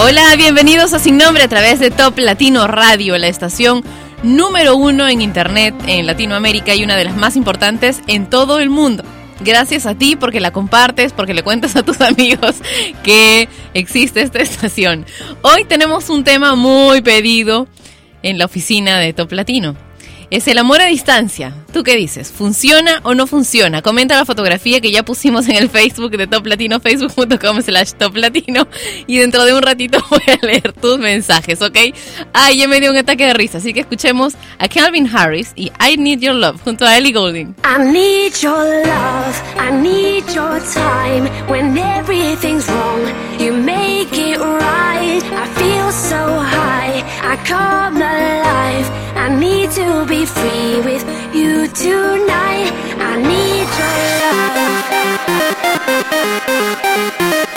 Hola, bienvenidos a Sin Nombre a través de Top Latino Radio, la estación número uno en Internet en Latinoamérica y una de las más importantes en todo el mundo. Gracias a ti porque la compartes, porque le cuentas a tus amigos que existe esta estación. Hoy tenemos un tema muy pedido en la oficina de Top Latino es el amor a distancia. ¿Tú qué dices? ¿Funciona o no funciona? Comenta la fotografía que ya pusimos en el Facebook de Top Latino, facebook.com slash Top Latino. Y dentro de un ratito voy a leer tus mensajes, ¿ok? Ay, ya me dio un ataque de risa, así que escuchemos a Calvin Harris y I Need Your Love junto a Ellie Goulding. I need your love, I need your time. When everything's wrong, you make it right. I feel so high, I come alive. To be free with you tonight. I need your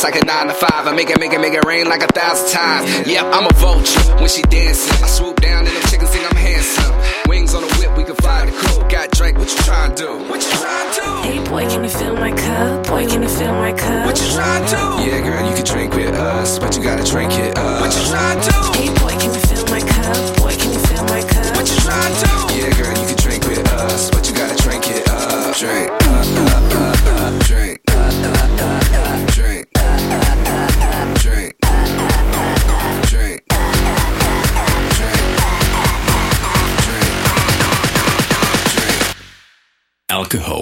shots like a nine to five, I make it, make it, make it rain like a thousand times. Yep, I'm a vulture when she dancing. I swoop Alcohol.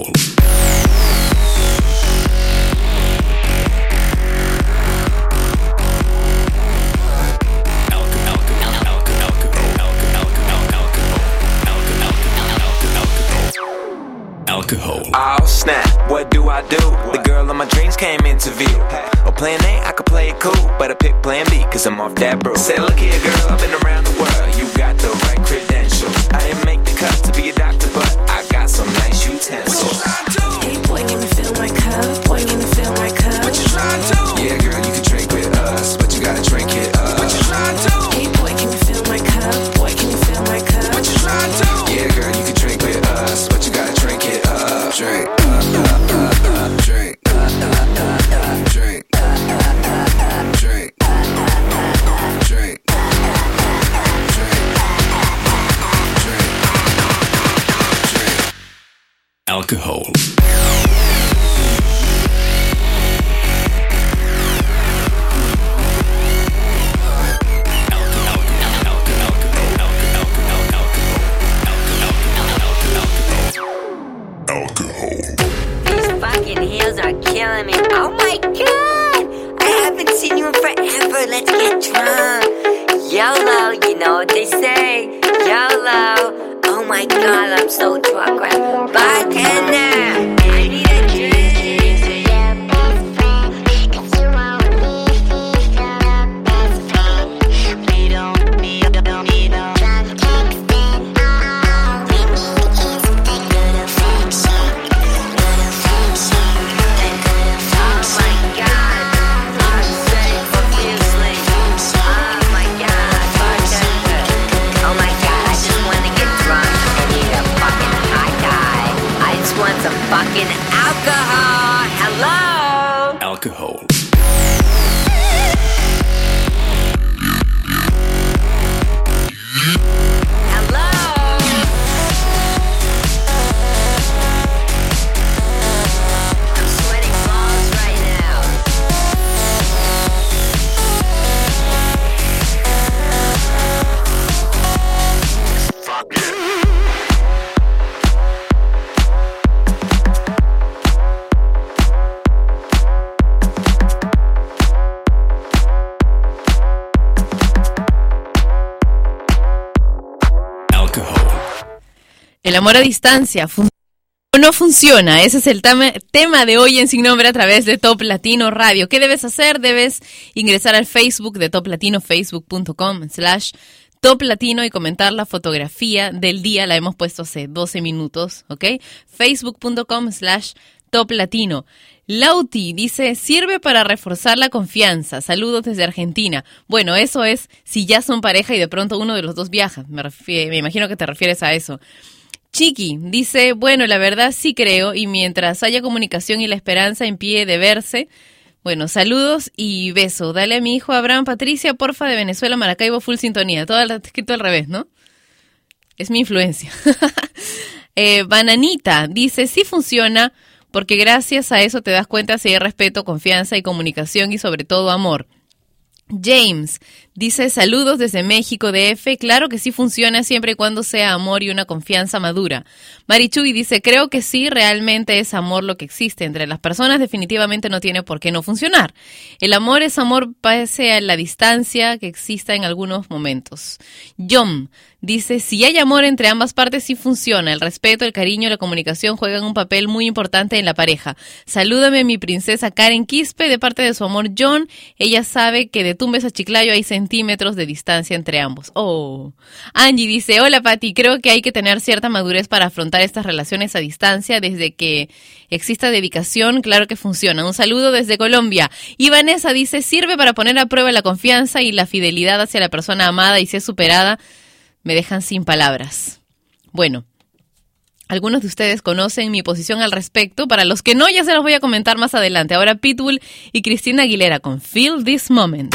Amor a distancia fun- o no funciona. Ese es el tema de hoy en Sin Nombre a través de Top Latino Radio. ¿Qué debes hacer? Debes ingresar al Facebook de Top Latino, facebook.com slash Top Latino y comentar la fotografía del día. La hemos puesto hace 12 minutos, ¿ok? Facebook.com slash Top Latino. Lauti dice, sirve para reforzar la confianza. Saludos desde Argentina. Bueno, eso es si ya son pareja y de pronto uno de los dos viaja. Me, me imagino que te refieres a eso. Chiqui dice, bueno, la verdad sí creo y mientras haya comunicación y la esperanza en pie de verse, bueno, saludos y beso. Dale a mi hijo Abraham Patricia, porfa, de Venezuela, Maracaibo, full sintonía. Todo escrito al revés, ¿no? Es mi influencia. Eh, Bananita dice, sí funciona porque gracias a eso te das cuenta si hay respeto, confianza y comunicación y sobre todo amor. James dice saludos desde México DF. Claro que sí funciona siempre y cuando sea amor y una confianza madura. Marichuy dice creo que sí, realmente es amor lo que existe entre las personas. Definitivamente no tiene por qué no funcionar. El amor es amor pese a la distancia que exista en algunos momentos. John dice si hay amor entre ambas partes sí funciona. El respeto, el cariño, la comunicación juegan un papel muy importante en la pareja. Salúdame a mi princesa Karen Quispe de parte de su amor John. Ella sabe que de Tumbes a Chiclayo hay sentido centímetros de distancia entre ambos. Oh. Angie dice, hola Patti, creo que hay que tener cierta madurez para afrontar estas relaciones a distancia. Desde que exista dedicación, claro que funciona. Un saludo desde Colombia. Y Vanessa dice, sirve para poner a prueba la confianza y la fidelidad hacia la persona amada y si es superada, me dejan sin palabras. Bueno, algunos de ustedes conocen mi posición al respecto. Para los que no, ya se los voy a comentar más adelante. Ahora Pitbull y Cristina Aguilera con Feel This Moment.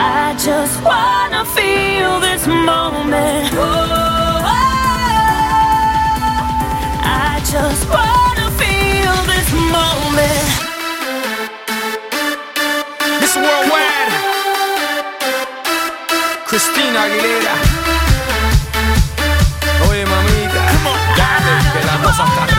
I just wanna feel this moment. Oh, I just wanna feel this moment. This worldwide. Cristina Aguilera. Oye, mamita. Dale, que la cosa está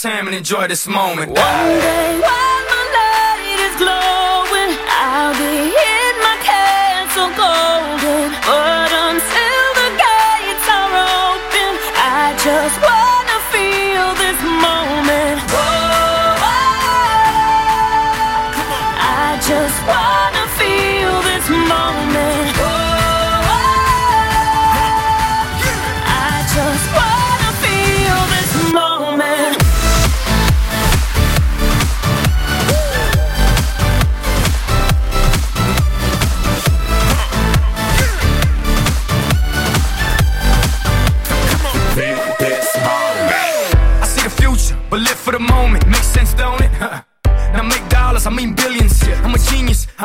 time and enjoy this moment. One day while my light is glowing, I'll be in my castle golden. But until the gates are open, I just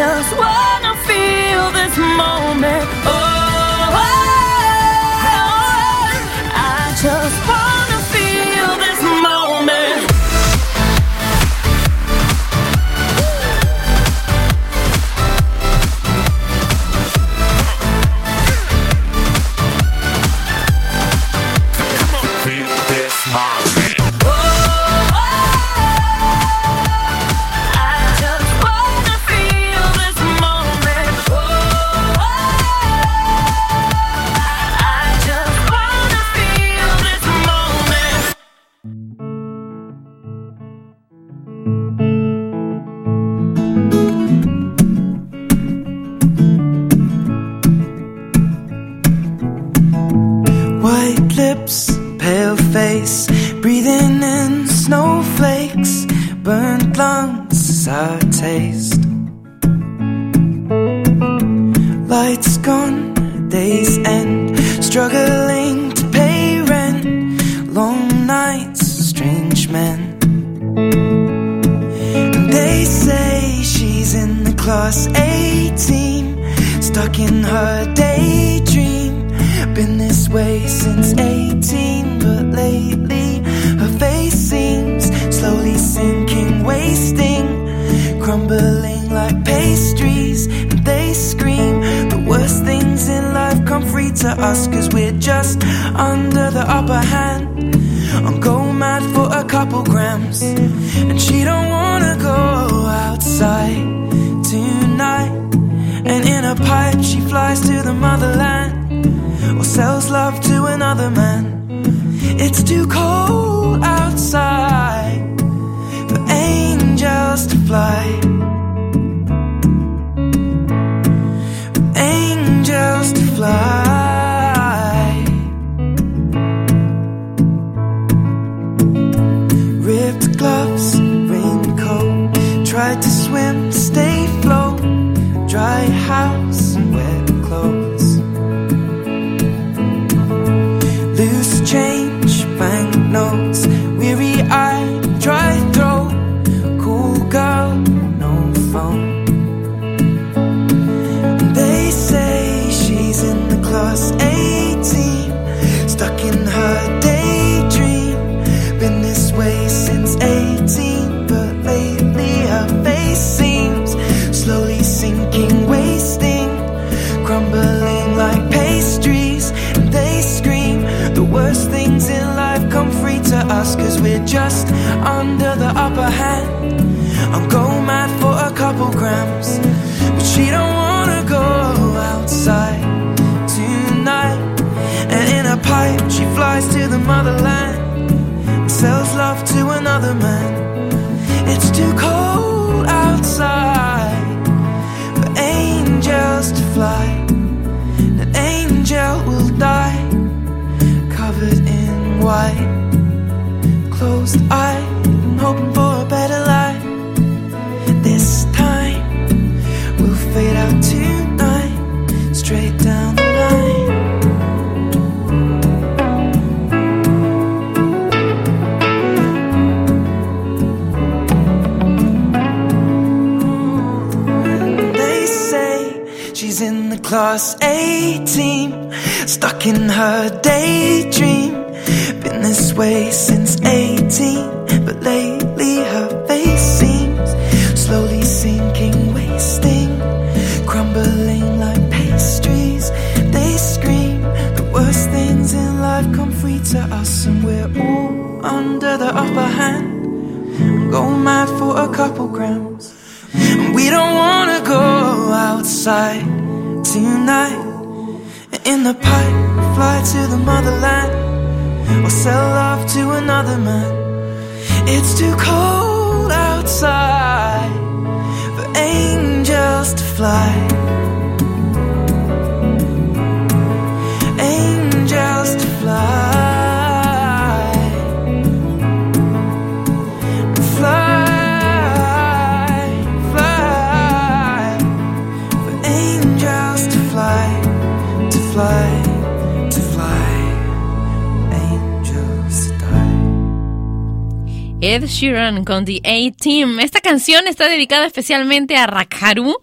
just wanna feel this moment. To us, cause we're just under the upper hand. I'm go mad for a couple grams, and she don't wanna go outside tonight. And in a pipe, she flies to the motherland or sells love to another man. It's too cold outside for angels to fly. For angels to fly. Under the upper hand. I'll go mad for a couple grams, but she don't wanna go outside tonight. And in a pipe, she flies to the motherland and sells love to another man. It's too cold outside for angels to fly. An angel will die covered in white, closed eye, and hoping for a better life. This time we'll fade out tonight, straight down the line. They say she's in the class A team, stuck in her daydream. Been this way since 18, mad for a couple grams. And We don't wanna go outside tonight. In the pipe, fly to the motherland or sell love to another man. It's too cold outside for angels to fly. Angels to fly. Fly, Ed Sheeran con The A-Team. Esta canción está dedicada especialmente a Rakaru,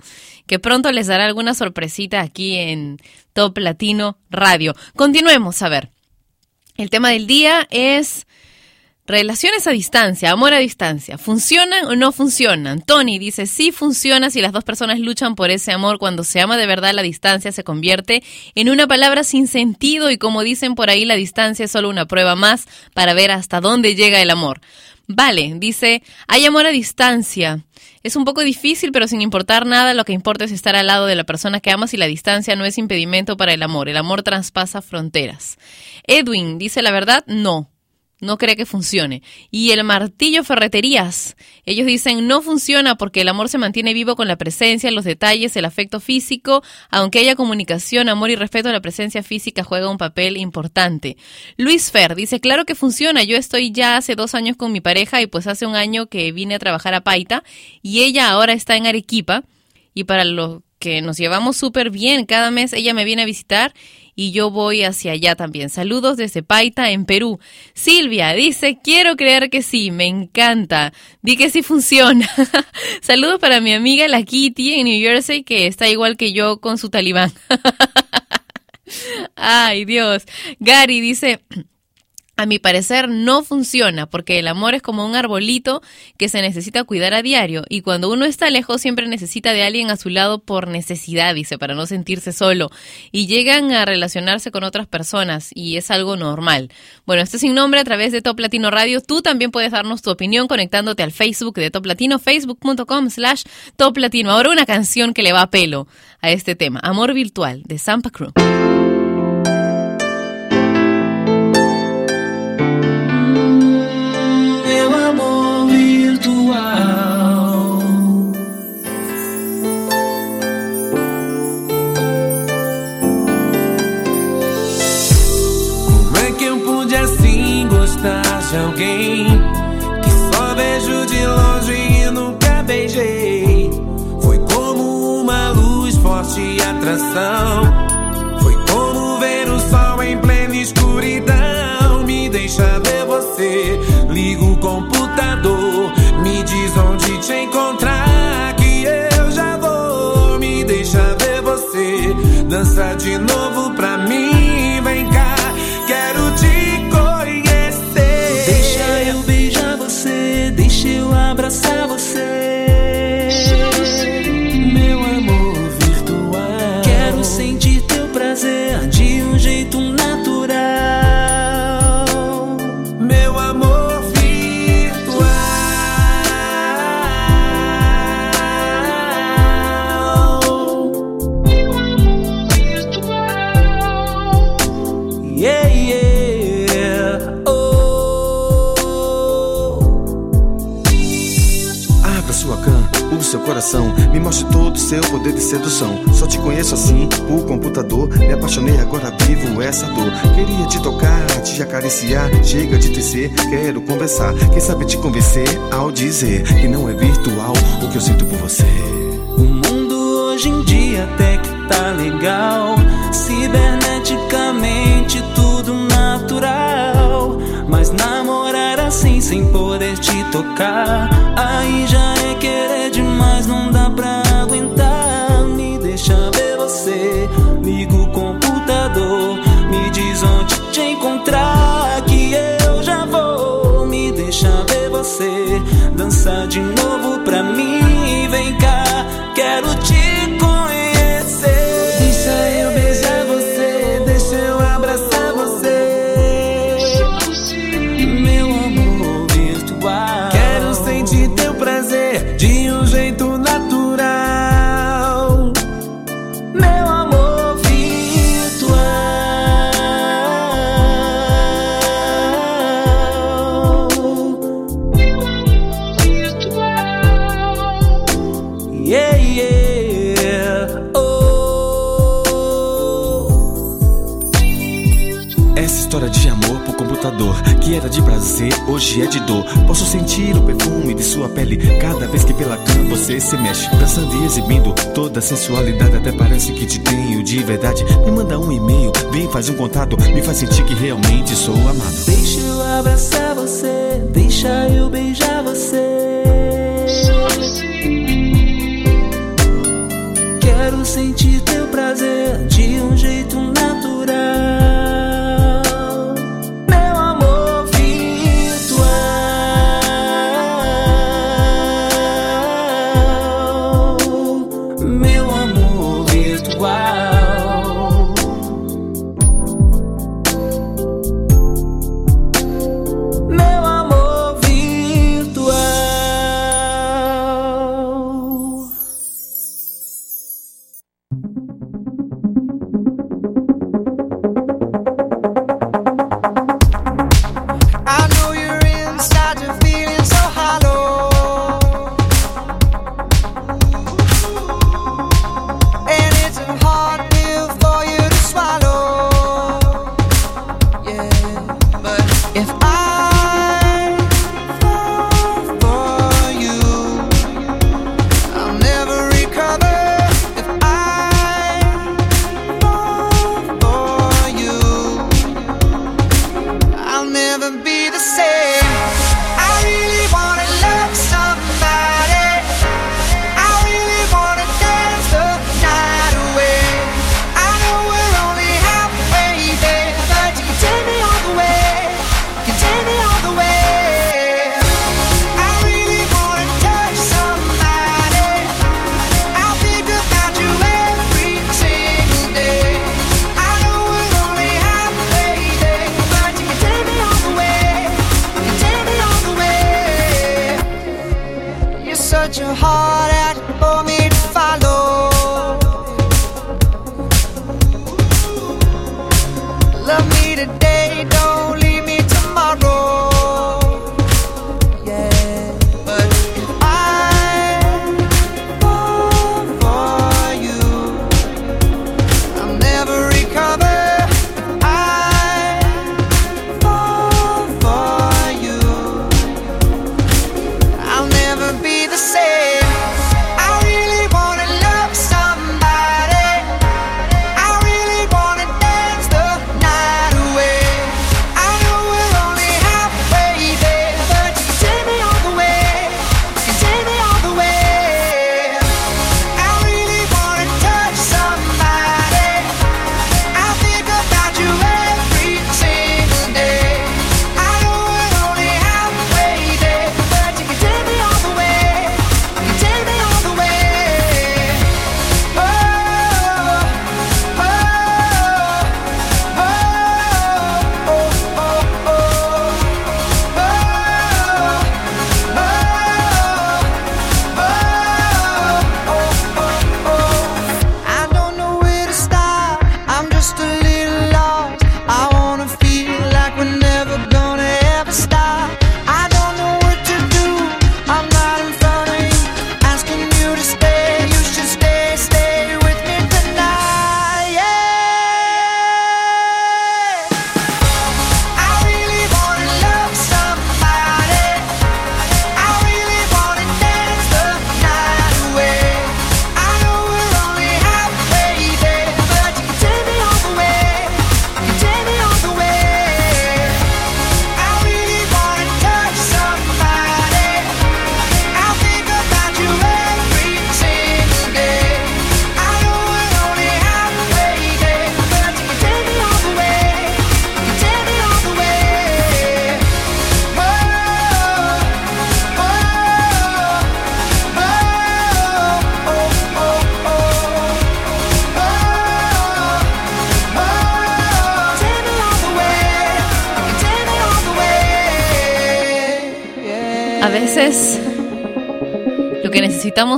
que pronto les dará alguna sorpresita aquí en Top Latino Radio. Continuemos a ver. El tema del día es relaciones a distancia, amor a distancia. ¿Funcionan o no funcionan? Tony dice, sí funciona si las dos personas luchan por ese amor. Cuando se ama de verdad, la distancia se convierte en una palabra sin sentido y como dicen por ahí, la distancia es solo una prueba más para ver hasta dónde llega el amor. Vale, dice, hay amor a distancia. Es un poco difícil, pero sin importar nada, lo que importa es estar al lado de la persona que amas y la distancia no es impedimento para el amor. El amor traspasa fronteras. Edwin dice, la verdad, no. No cree que funcione. Y el martillo ferreterías. Ellos dicen no funciona porque el amor se mantiene vivo con la presencia, los detalles, el afecto físico. Aunque haya comunicación, amor y respeto, la presencia física juega un papel importante. Luis Fer dice, claro que funciona. Yo estoy ya hace dos años con mi pareja y pues hace un año que vine a trabajar a Paita y ella ahora está en Arequipa. Y para lo que nos llevamos súper bien, cada mes ella me viene a visitar y yo voy hacia allá también. Saludos desde Paita, en Perú. Silvia dice, quiero creer que sí, me encanta. Di que sí funciona. Saludos para mi amiga la Kitty en New Jersey, que está igual que yo con su talibán. Ay, Dios. Gary dice... A mi parecer no funciona porque el amor es como un arbolito que se necesita cuidar a diario y cuando uno está lejos siempre necesita de alguien a su lado por necesidad, dice, para no sentirse solo y llegan a relacionarse con otras personas y es algo normal. Bueno, este sin nombre a través de Top Latino Radio. Tú también puedes darnos tu opinión conectándote al Facebook de Top Latino, facebook.com slash Top Latino. Ahora una canción que le va a pelo a este tema, Amor Virtual de Sampa Crew. De alguém que só vejo de longe e nunca beijei? Foi como uma luz forte atração. Foi como ver o sol em plena seu coração, me mostre todo o seu poder de sedução. Só te conheço assim, por computador. Me apaixonei, agora vivo essa dor. Queria te tocar, te acariciar, chega de tecer, quero conversar. Quem sabe te convencer ao dizer que não é virtual o que eu sinto por você. O mundo hoje em dia até que tá legal. Ciberneticamente tudo assim sem poder te tocar. Aí já é querer demais, não dá pra aguentar. Me deixa ver você. Liga o computador. Me diz onde te encontrar. Que eu já vou. Me deixa ver você. Dança de novo pra mim. Vem cá, quero te se mexe. Dançando e exibindo toda a sensualidade, até parece que te tenho de verdade. Me manda um e-mail, vem faz um contato, me faz sentir que realmente sou amado. Deixa eu abraçar você, deixa eu beijar você. Quero sentir teu prazer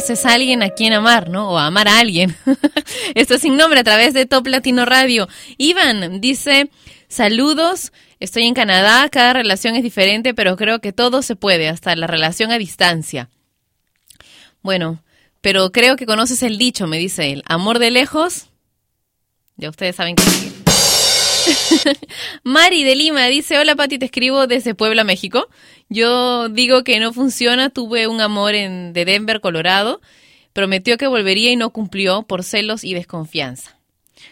es alguien a quien amar, ¿no? O amar a alguien. Esto es sin nombre a través de Top Latino Radio. Iván dice, saludos, estoy en Canadá, cada relación es diferente, pero creo que todo se puede, hasta la relación a distancia. Bueno, pero creo que conoces el dicho, me dice él, amor de lejos. Ya ustedes saben que. Mari de Lima dice, hola Pati, te escribo desde Puebla, México. Yo digo que no funciona, tuve un amor en, de Denver, Colorado. Prometió que volvería y no cumplió por celos y desconfianza.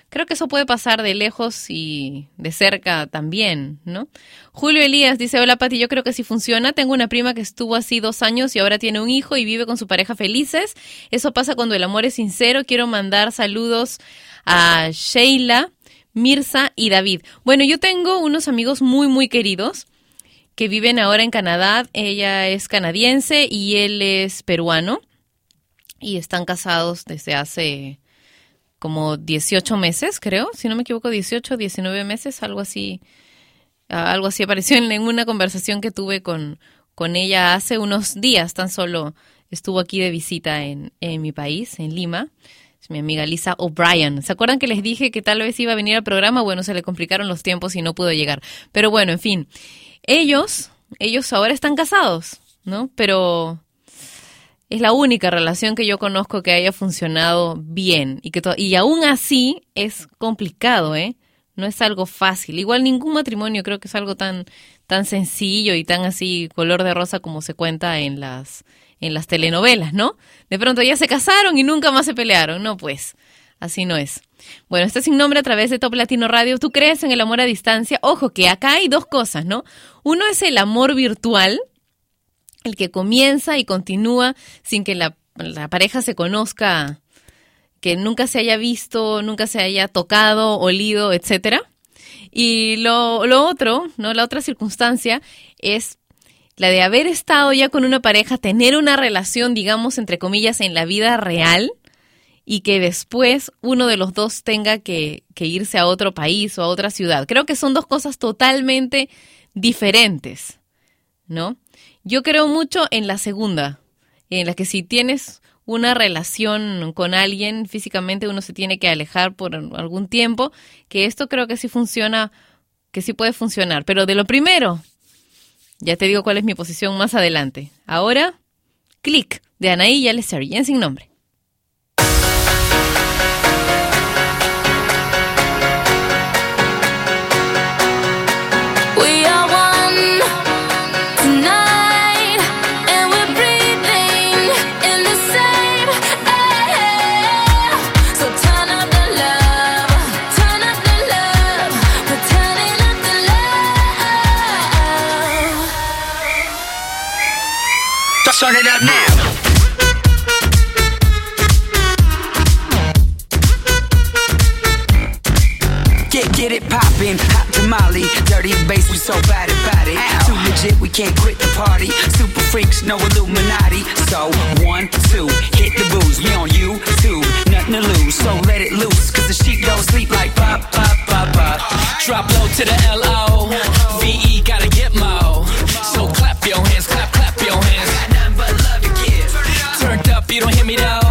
Creo que eso puede pasar de lejos y de cerca también, ¿no? Julio Elías dice, hola Pati, yo creo que sí funciona. Tengo una prima que estuvo así dos años y ahora tiene un hijo y vive con su pareja felices. Eso pasa cuando el amor es sincero. Quiero mandar saludos a Sheila, Mirza y David. Bueno, yo tengo unos amigos muy, muy queridos que viven ahora en Canadá. Ella es canadiense y él es peruano. Y están casados desde hace como 18 meses, creo. Si no me equivoco, 18, 19 meses, algo así. Ah, Algo así apareció en una conversación que tuve con, con ella hace unos días. Tan solo estuvo aquí de visita en, en mi país, en Lima. Es mi amiga Lisa O'Brien. ¿Se acuerdan que les dije que tal vez iba a venir al programa? Bueno, se le complicaron los tiempos y no pudo llegar. Pero bueno, en fin. Ellos, ellos ahora están casados, ¿no? Pero es la única relación que yo conozco que haya funcionado bien y que y aún así es complicado, ¿eh? No es algo fácil. Igual ningún matrimonio creo que es algo tan tan sencillo y tan así color de rosa como se cuenta en las en las telenovelas, ¿no? De pronto ya se casaron y nunca más se pelearon. No, pues, así no es. Bueno, este es sin nombre a través de Top Latino Radio. ¿Tú crees en el amor a distancia? Ojo, que acá hay dos cosas, ¿no? Uno es el amor virtual, el que comienza y continúa sin que la, pareja se conozca, que nunca se haya visto, nunca se haya tocado, olido, etcétera. Y lo otro, ¿no? La otra circunstancia es la de haber estado ya con una pareja, tener una relación, digamos, entre comillas, en la vida real y que después uno de los dos tenga que, irse a otro país o a otra ciudad. Creo que son dos cosas totalmente diferentes, ¿no? Yo creo mucho en la segunda, en la que si tienes una relación con alguien físicamente, uno se tiene que alejar por algún tiempo, que esto creo que sí funciona, que sí puede funcionar. Pero de lo primero, ya te digo cuál es mi posición más adelante. Ahora, clic de Anaí y Alessari, en sin nombre. Turn it up now. Get, get it poppin', hot tamale, dirty bass, we so bad about it. Too legit, we can't quit the party. Super freaks, no Illuminati. So, one, two, hit the booze. We on you, two, nothing to lose. So let it loose, cause the sheep don't sleep like pop, pop, pop, pop. Drop low to the L-O. V-E gotta get mo. You don't hear me though.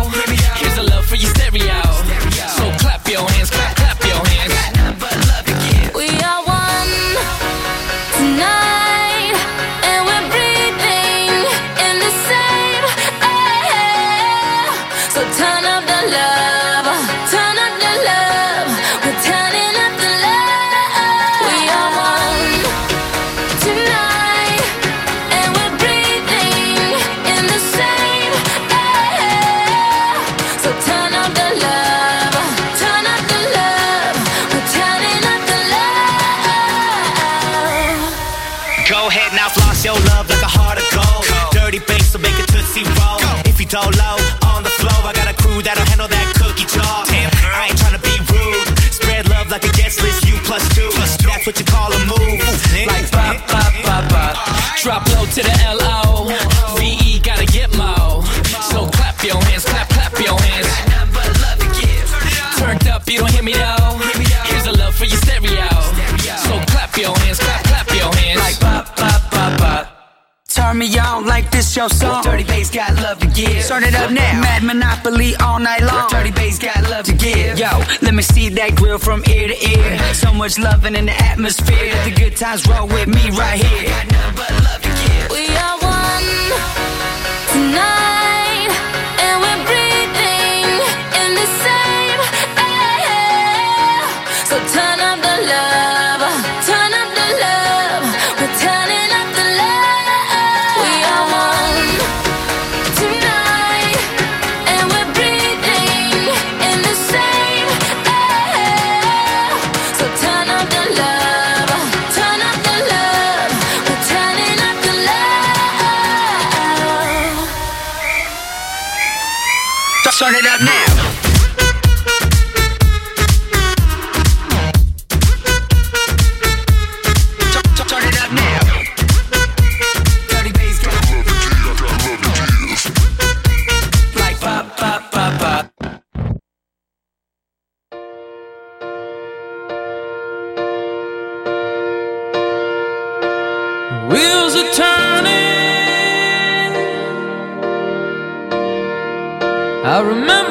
What you call a move. Like pop, pop, pop, pop. Drop low to the L-O. Turn me on like this your song. Dirty bass got love to give. Start it up now. Mad Monopoly all night long. Dirty bass got love to give. Yo, let me see that grill from ear to ear. So much loving in the atmosphere. Let the good times roll with me right here. Got nothing but love to give. We are one tonight, and we're breathing in the same air. So turn up the love, Wheels are turning. I remember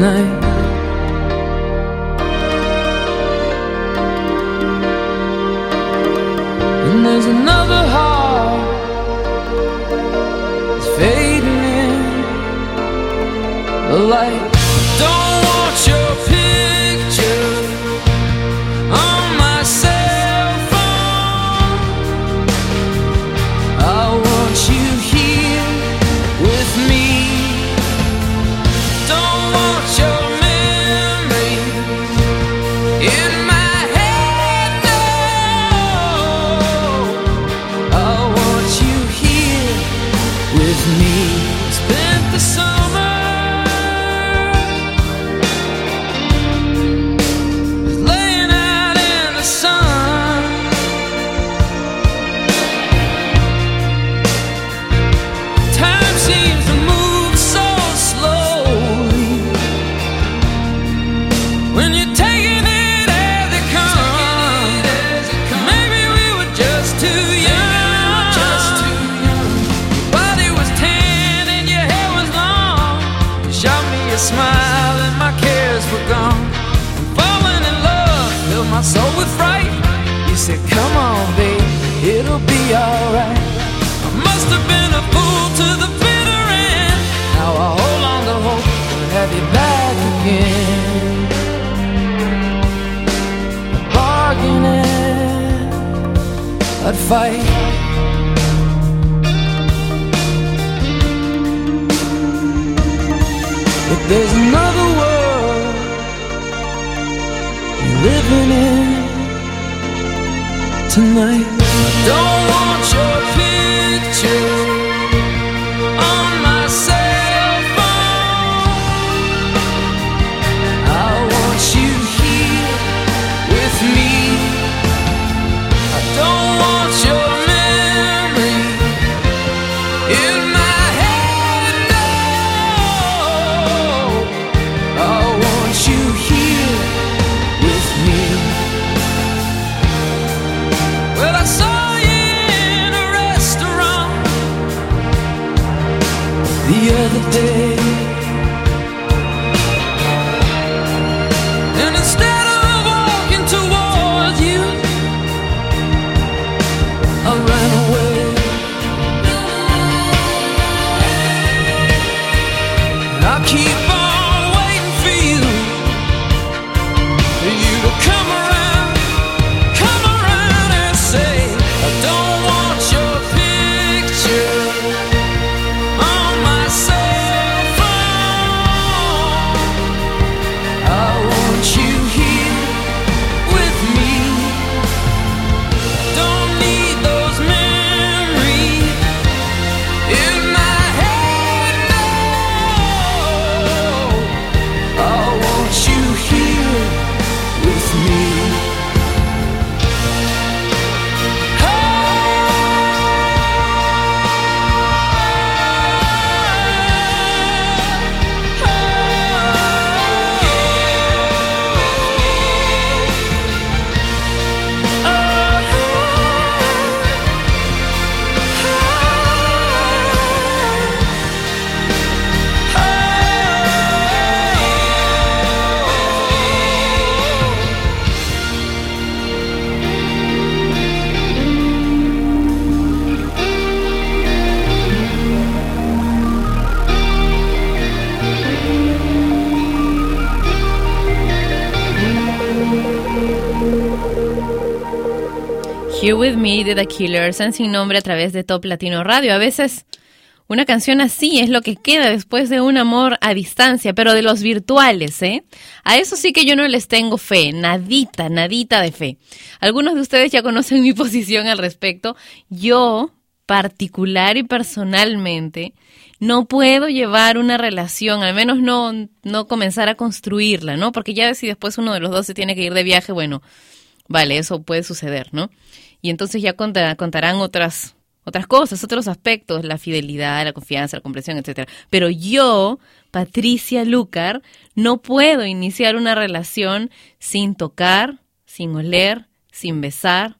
tonight. And there's another heart that's fading in the light. vai With Me de The Killers en sin nombre a través de Top Latino Radio. A veces una canción así es lo que queda después de un amor a distancia, pero de los virtuales, ¿eh? A eso sí que yo no les tengo fe, nadita, nadita de fe. Algunos de ustedes ya conocen mi posición al respecto. Yo, particular y personalmente, no puedo llevar una relación, al menos no, no comenzar a construirla, ¿no? Porque ya si después uno de los dos se tiene que ir de viaje, bueno, vale, eso puede suceder, ¿no? Y entonces ya conta- contarán otras otras cosas, otros aspectos, la fidelidad, la confianza, la comprensión, etcétera. Pero yo, Patricia Lucar, no puedo iniciar una relación sin tocar, sin oler, sin besar,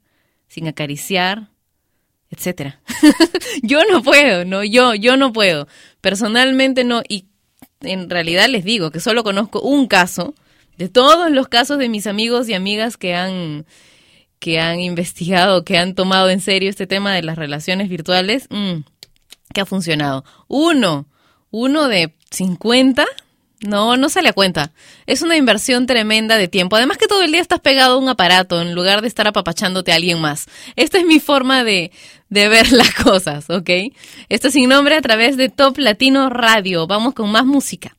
sin acariciar, etcétera. yo no puedo, no, yo, yo no puedo. Personalmente no, y en realidad les digo que solo conozco un caso de todos los casos de mis amigos y amigas que han que han investigado, que han tomado en serio este tema de las relaciones virtuales, mm, que ha funcionado. Uno, uno de 50, no, no sale a cuenta. Es una inversión tremenda de tiempo. Además que todo el día estás pegado a un aparato en lugar de estar apapachándote a alguien más. Esta es mi forma de, de ver las cosas, ¿ok? Esto es sin nombre a través de Top Latino Radio. Vamos con más música.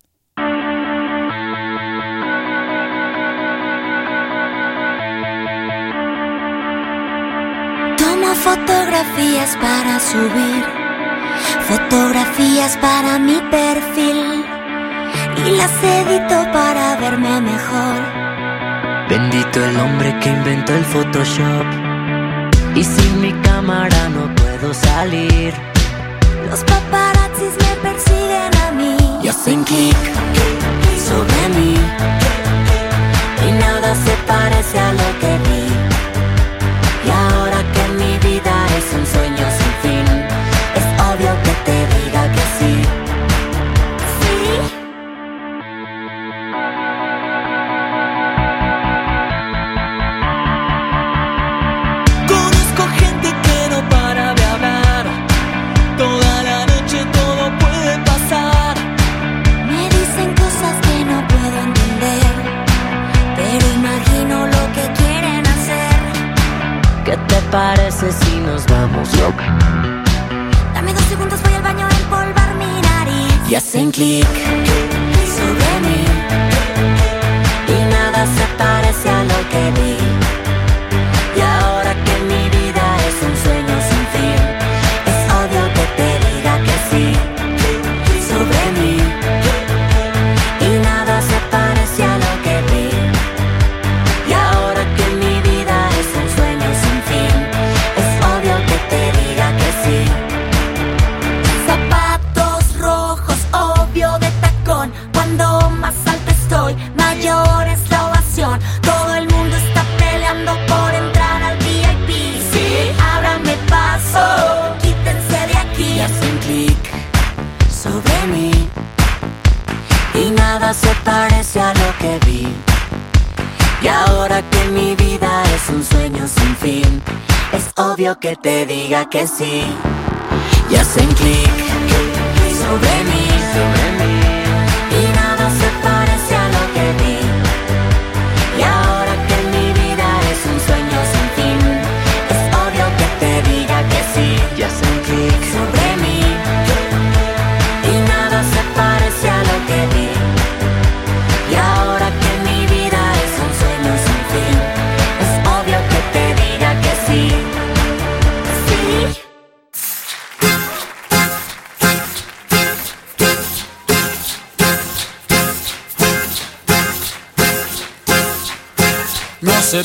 Fotografías para subir, fotografías para mi perfil y las edito para verme mejor. Bendito el hombre que inventó el Photoshop. Y sin mi cámara no puedo salir. Los paparazzis me persiguen a mí. Y hacen clic sobre mí. y nada se parece a lo que vi. Parece si nos vamos? Dame dos segundos, voy al baño a empolvar mi nariz. Y hacen clic sobre mí. y nada se parece a lo que vi. Que te diga que sí. Y hacen clic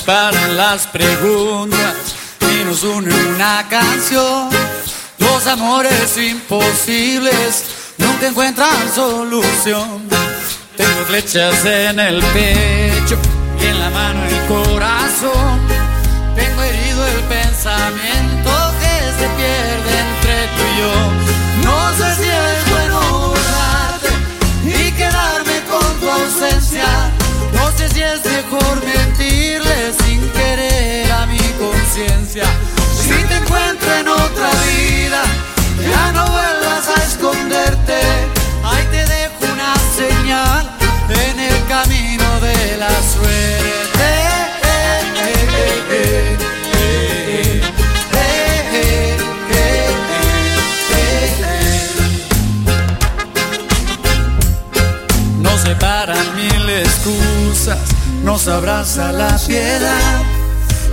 Nos separan las preguntas y nos une una canción. Los amores imposibles nunca encuentran solución. Tengo flechas en el pecho y en la mano el corazón. Tengo herido el pensamiento que se pierde entre tú y yo. No sé si es bueno borrarte y quedarme con tu ausencia. No sé si es mejor mentirle Si te encuentro en otra vida, ya no vuelvas a esconderte. Ahí te dejo una señal en el camino de la suerte. Nos separan mil excusas, nos abraza la piedad.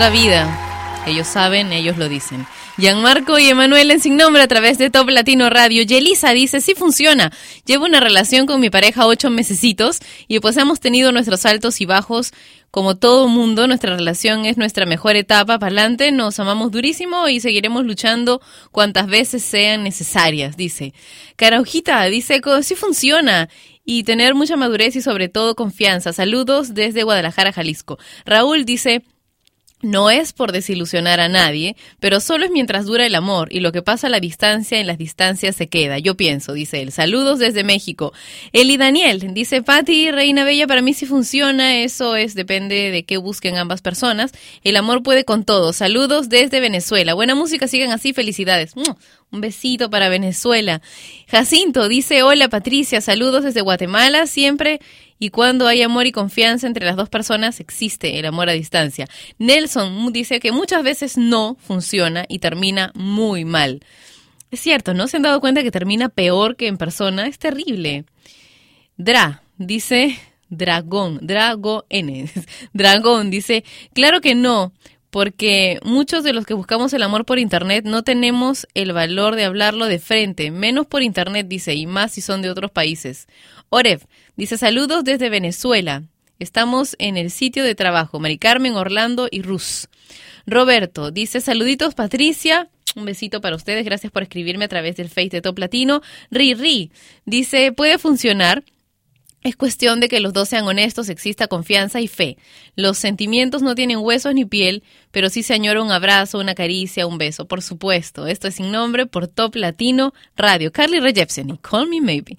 otra vida. Ellos saben, ellos lo dicen. Gianmarco y Emanuel en Sin Nombre a través de Top Latino Radio. Yelisa dice, sí funciona. Llevo una relación con mi pareja ocho mesecitos y pues hemos tenido nuestros altos y bajos como todo mundo. Nuestra relación es nuestra mejor etapa para adelante. Nos amamos durísimo y seguiremos luchando cuantas veces sean necesarias, dice. Caraujita dice, sí funciona y tener mucha madurez y sobre todo confianza. Saludos desde Guadalajara, Jalisco. Raúl dice, no es por desilusionar a nadie, pero solo es mientras dura el amor y lo que pasa a la distancia en las distancias se queda. Yo pienso, dice él. Saludos desde México. Eli Daniel dice, Patti, Reina Bella, para mí sí funciona. Eso es, depende de qué busquen ambas personas. El amor puede con todo. Saludos desde Venezuela. Buena música, sigan así. Felicidades. Un besito para Venezuela. Jacinto dice, hola Patricia, saludos desde Guatemala. Siempre y cuando hay amor y confianza entre las dos personas, existe el amor a distancia. Nelson dice que muchas veces no funciona y termina muy mal. Es cierto, ¿no? ¿Se han dado cuenta que termina peor que en persona? Es terrible. Dra dice dragón, drago N. Dragón dice, claro que no, porque muchos de los que buscamos el amor por internet no tenemos el valor de hablarlo de frente, menos por internet, dice, y más si son de otros países. Oref dice saludos desde Venezuela. Estamos en el sitio de trabajo, Mari Carmen, Orlando y Rus. Roberto dice saluditos Patricia, un besito para ustedes, gracias por escribirme a través del Face de Top Latino. Ri dice puede funcionar es cuestión de que los dos sean honestos, exista confianza y fe. Los sentimientos no tienen huesos ni piel, pero sí se añora un abrazo, una caricia, un beso, por supuesto. Esto es sin nombre por Top Latino Radio. Carly Rae Jepsen y Call Me Maybe.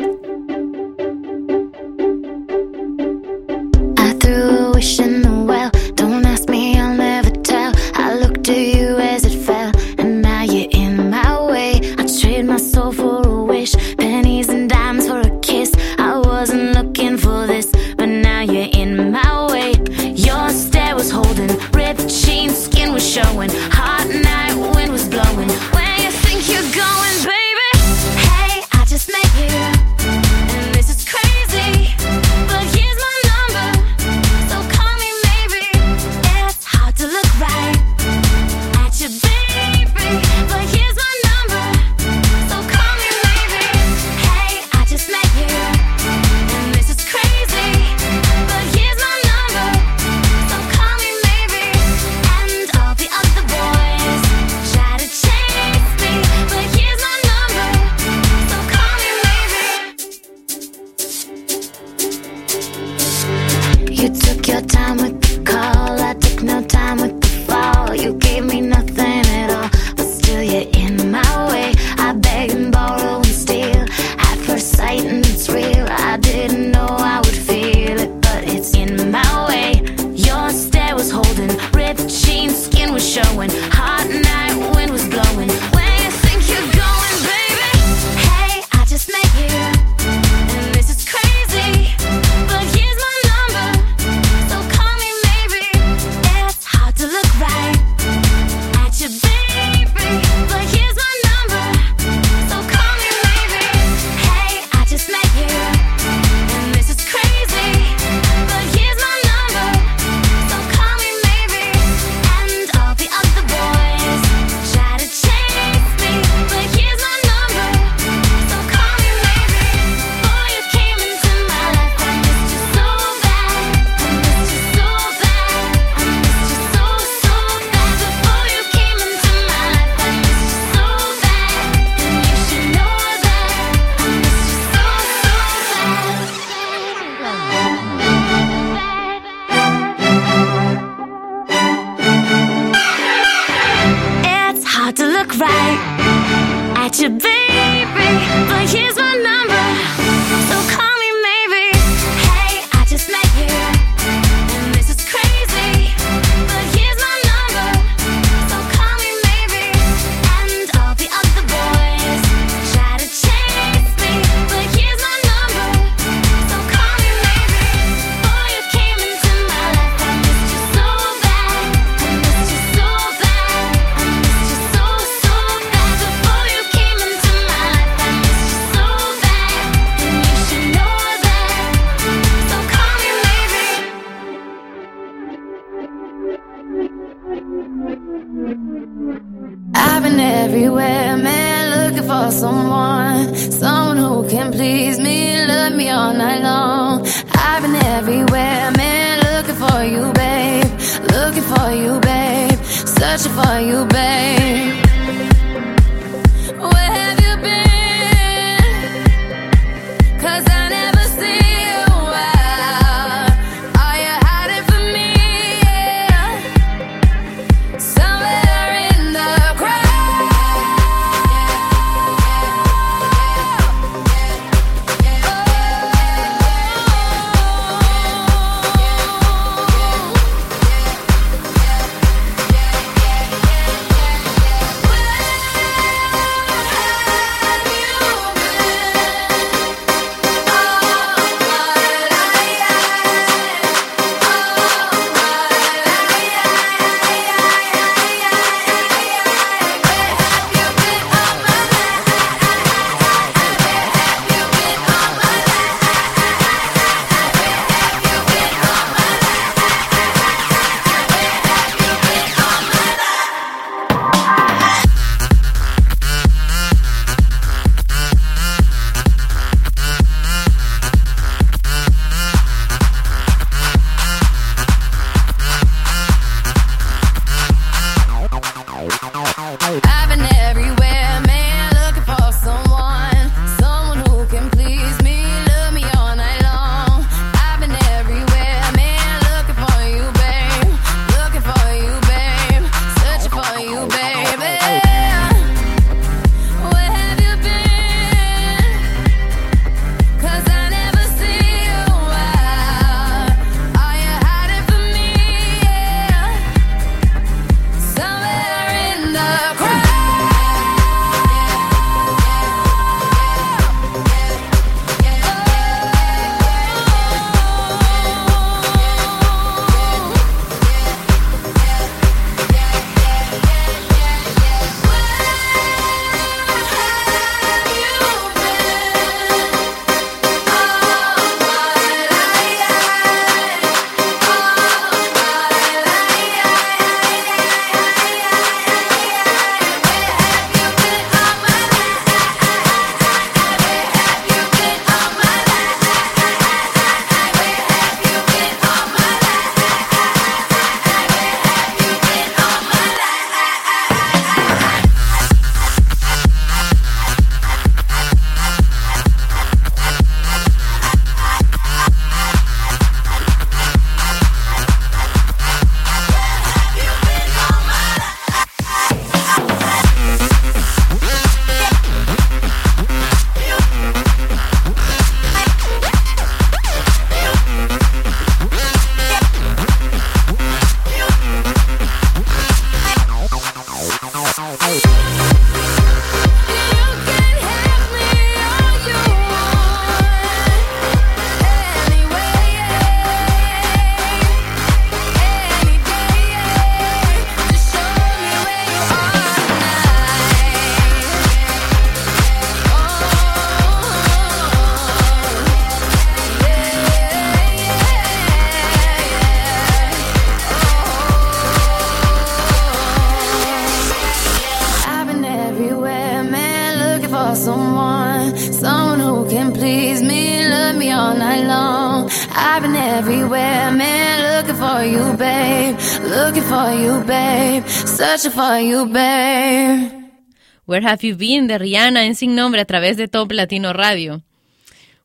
Where Have You Been de Rihanna en Sin Nombre a través de Top Latino Radio.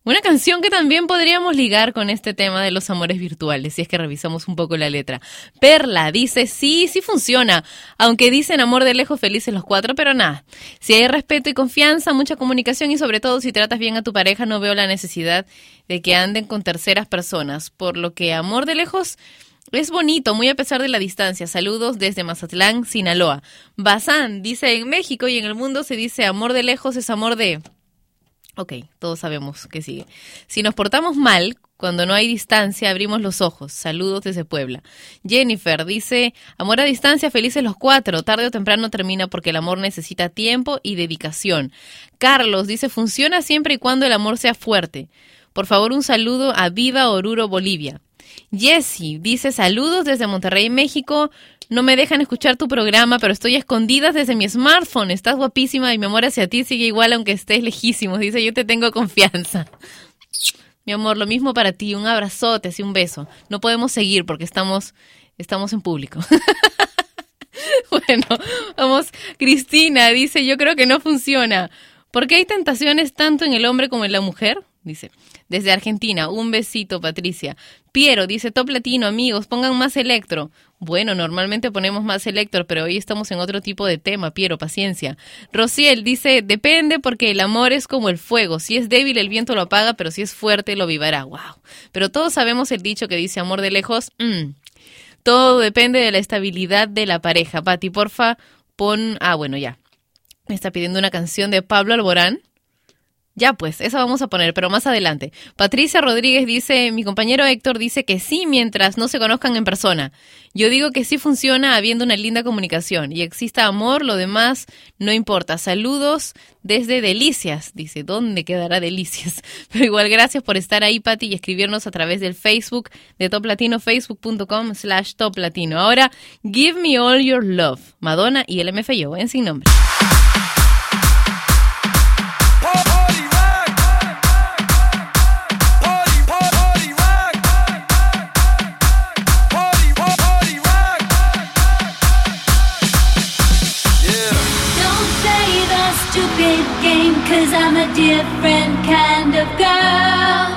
Una canción que también podríamos ligar con este tema de los amores virtuales, si es que revisamos un poco la letra. Perla dice, sí, sí funciona, aunque dicen amor de lejos felices los cuatro, pero nada. Si hay respeto y confianza, mucha comunicación y sobre todo si tratas bien a tu pareja, no veo la necesidad de que anden con terceras personas. Por lo que amor de lejos es bonito, muy a pesar de la distancia. Saludos desde Mazatlán, Sinaloa. Bazán dice, en México y en el mundo se dice amor de lejos es amor de... Ok, todos sabemos que sigue. Si nos portamos mal, cuando no hay distancia, abrimos los ojos. Saludos desde Puebla. Jennifer dice, amor a distancia, felices los cuatro. Tarde o temprano termina porque el amor necesita tiempo y dedicación. Carlos dice, funciona siempre y cuando el amor sea fuerte. Por favor, un saludo a Viva Oruro, Bolivia. Jesse dice saludos desde Monterrey, México. No me dejan escuchar tu programa, pero estoy escondida desde mi smartphone. Estás guapísima y mi amor hacia ti sigue igual aunque estés lejísimos. Dice, yo te tengo confianza. Mi amor, lo mismo para ti. Un abrazote, así un beso. No podemos seguir porque estamos, estamos en público. bueno, vamos. Cristina dice, yo creo que no funciona. ¿Por qué hay tentaciones tanto en el hombre como en la mujer? Dice, desde Argentina, un besito, Patricia. Piero dice, top latino, amigos, pongan más electro. Bueno, normalmente ponemos más electro, pero hoy estamos en otro tipo de tema, Piero, paciencia. Rociel dice, depende porque el amor es como el fuego. Si es débil, el viento lo apaga, pero si es fuerte, lo vivará. Wow. Pero todos sabemos el dicho que dice amor de lejos. Mm. Todo depende de la estabilidad de la pareja. Pati, porfa, pon. Ah, bueno, ya. Me está pidiendo una canción de Pablo Alborán. Ya pues, esa vamos a poner, pero más adelante. Patricia Rodríguez dice, mi compañero Héctor dice que sí mientras no se conozcan en persona. Yo digo que sí funciona habiendo una linda comunicación y exista amor, lo demás no importa. Saludos desde Delicias. Dice, ¿dónde quedará Delicias? Pero igual gracias por estar ahí, Pati, y escribirnos a través del Facebook de Top Latino, facebook.com slash Top Latino. Ahora, Give Me All Your Love, Madonna y el MFYO en sin nombre. Different kind of girl.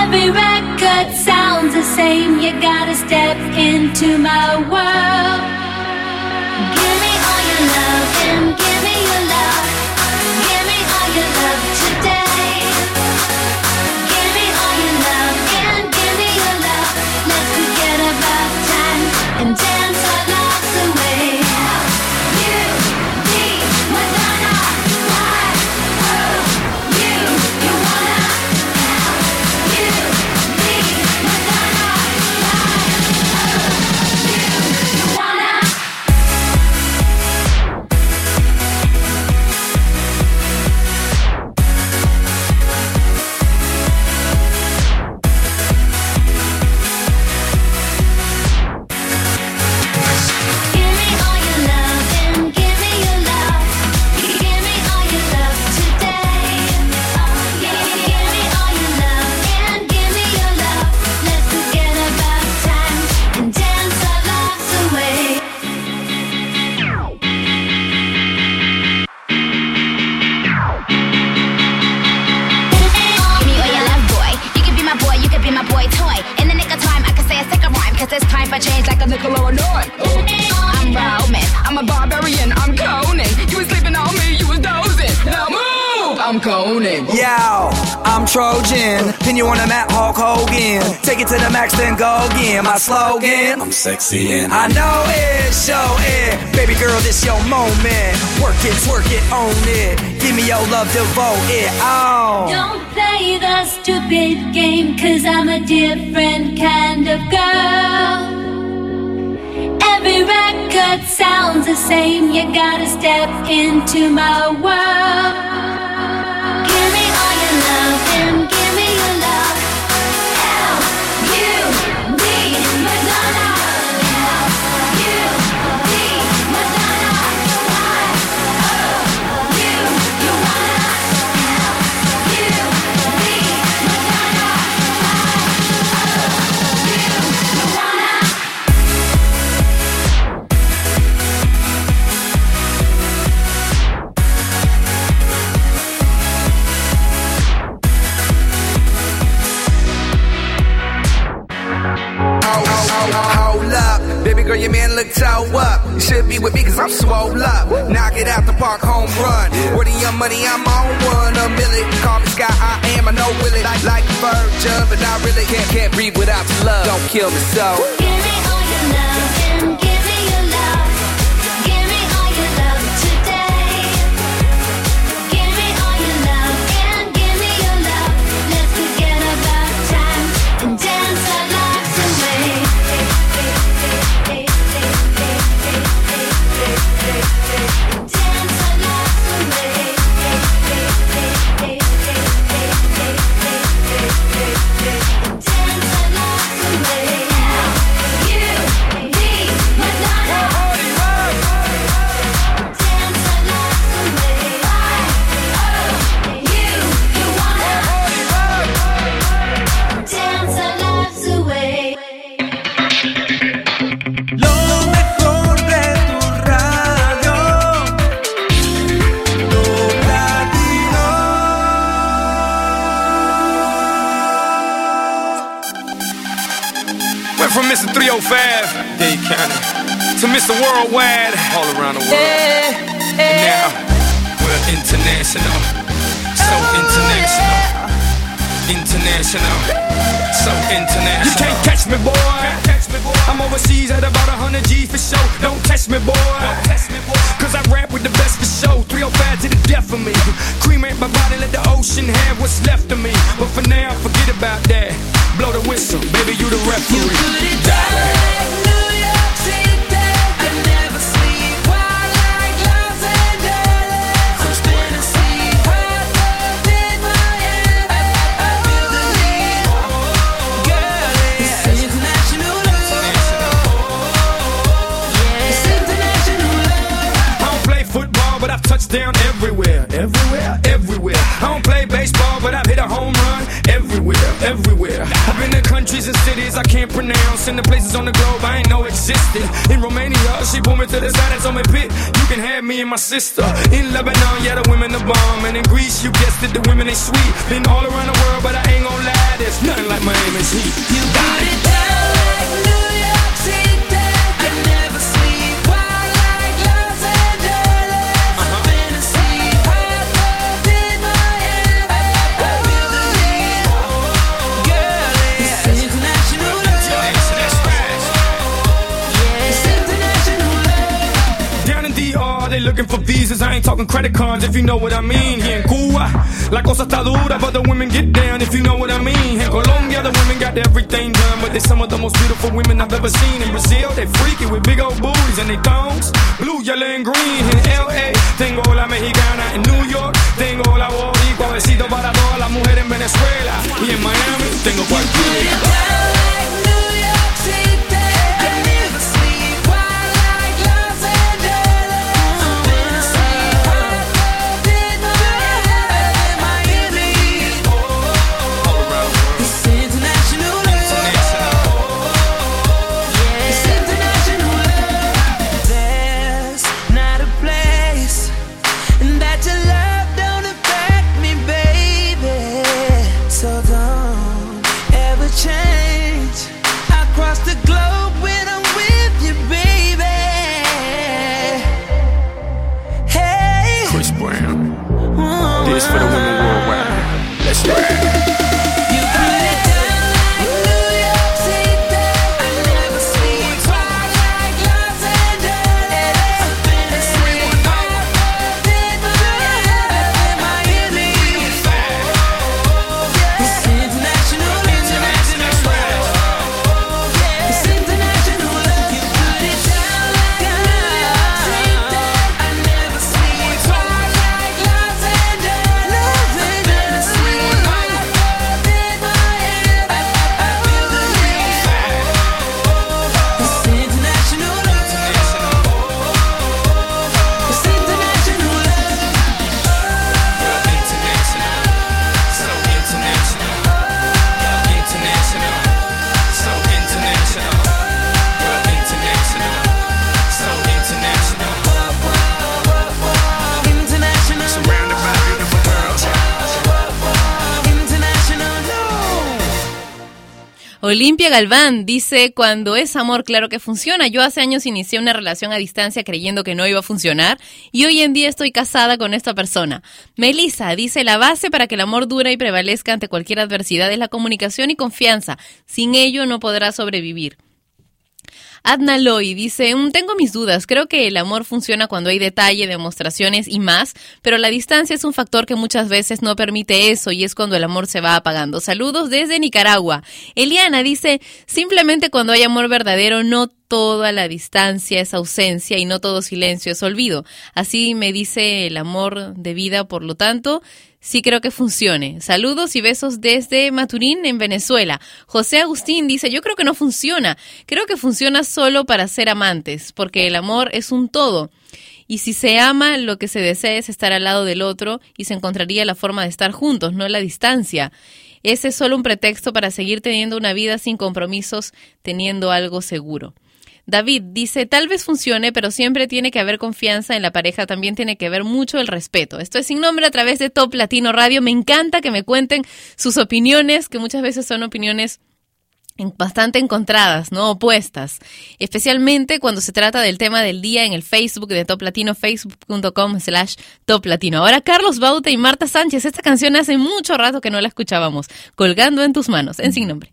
Every record sounds the same, you gotta step into my world. Cause it's time for change like a Nickelodeon. I'm Roman, I'm a barbarian, I'm Conan. You was sleeping on me, you was dozing. Now move! I'm Conan. Yo, I'm Trojan. Pin you on the map, Hulk Hogan. Take it to the max, then go again. My slogan. I'm sexy and I know it, show it. Baby girl, this your moment. Work it, twerk it, own it. Give me your love, devote it. Oh. Don't play the stupid game, cause I'm a different kind of girl. Every record sounds the same, you gotta step into my world. So. Olimpia Galván dice, cuando es amor, claro que funciona. Yo hace años inicié una relación a distancia creyendo que no iba a funcionar y hoy en día estoy casada con esta persona. Melissa dice, la base para que el amor dure y prevalezca ante cualquier adversidad es la comunicación y confianza. Sin ello no podrá sobrevivir. Adna Loy dice, "Mm, tengo mis dudas, creo que el amor funciona cuando hay detalle, demostraciones y más, pero la distancia es un factor que muchas veces no permite eso y es cuando el amor se va apagando. Saludos desde Nicaragua. Eliana dice, simplemente cuando hay amor verdadero no toda la distancia es ausencia y no todo silencio es olvido. Así me dice el amor de vida, por lo tanto, sí creo que funcione. Saludos y besos desde Maturín, en Venezuela. José Agustín dice, yo creo que no funciona. Creo que funciona solo para ser amantes, porque el amor es un todo. Y si se ama, lo que se desea es estar al lado del otro y se encontraría la forma de estar juntos, no la distancia. Ese es solo un pretexto para seguir teniendo una vida sin compromisos, teniendo algo seguro. David dice, tal vez funcione, pero siempre tiene que haber confianza en la pareja, también tiene que ver mucho el respeto. Esto es sin nombre a través de Top Latino Radio. Me encanta que me cuenten sus opiniones, que muchas veces son opiniones bastante encontradas, ¿no? Opuestas. Especialmente cuando se trata del tema del día en el Facebook de Top Latino, facebook.com slash Top Latino. Ahora Carlos Bauta y Marta Sánchez, esta canción hace mucho rato que no la escuchábamos, colgando en tus manos, en sin nombre.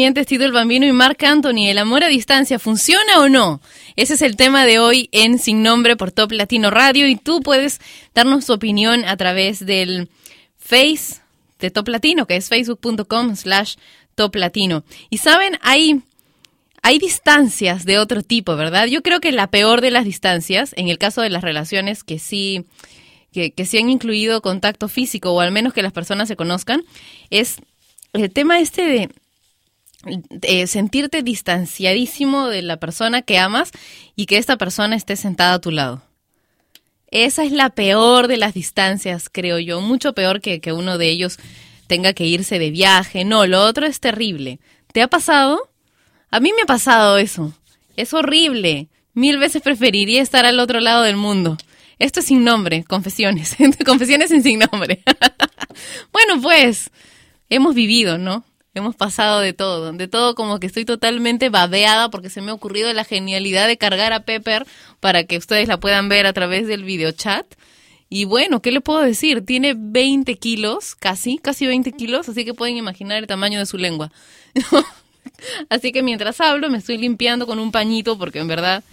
Mientes Tito el Bambino y Marc Anthony? ¿El amor a distancia funciona o no? Ese es el tema de hoy en Sin Nombre por Top Latino Radio y tú puedes darnos tu opinión a través del Face de Top Latino, que es facebook.com slash Top Latino. Y saben, hay, hay distancias de otro tipo, ¿verdad? Yo creo que la peor de las distancias, en el caso de las relaciones que sí, que, que sí han incluido contacto físico o al menos que las personas se conozcan, es el tema este de eh, sentirte distanciadísimo de la persona que amas y que esta persona esté sentada a tu lado. Esa es la peor de las distancias, creo yo. Mucho peor que que uno de ellos tenga que irse de viaje. No, lo otro es terrible. ¿Te ha pasado? A mí me ha pasado eso. Es horrible. Mil veces preferiría estar al otro lado del mundo. Esto es sin nombre, confesiones. confesiones en sin nombre. bueno, pues, hemos vivido, ¿no? Hemos pasado de todo, de todo como que estoy totalmente babeada porque se me ha ocurrido la genialidad de cargar a Pepper para que ustedes la puedan ver a través del videochat. Y bueno, ¿qué le puedo decir? Tiene 20 kilos, casi, casi 20 kilos, así que pueden imaginar el tamaño de su lengua. así que mientras hablo me estoy limpiando con un pañito porque en verdad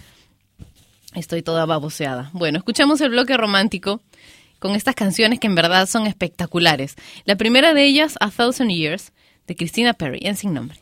estoy toda baboseada. Bueno, escuchamos el bloque romántico con estas canciones que en verdad son espectaculares. La primera de ellas, A Thousand Years, de Christina Perry, en sin nombre.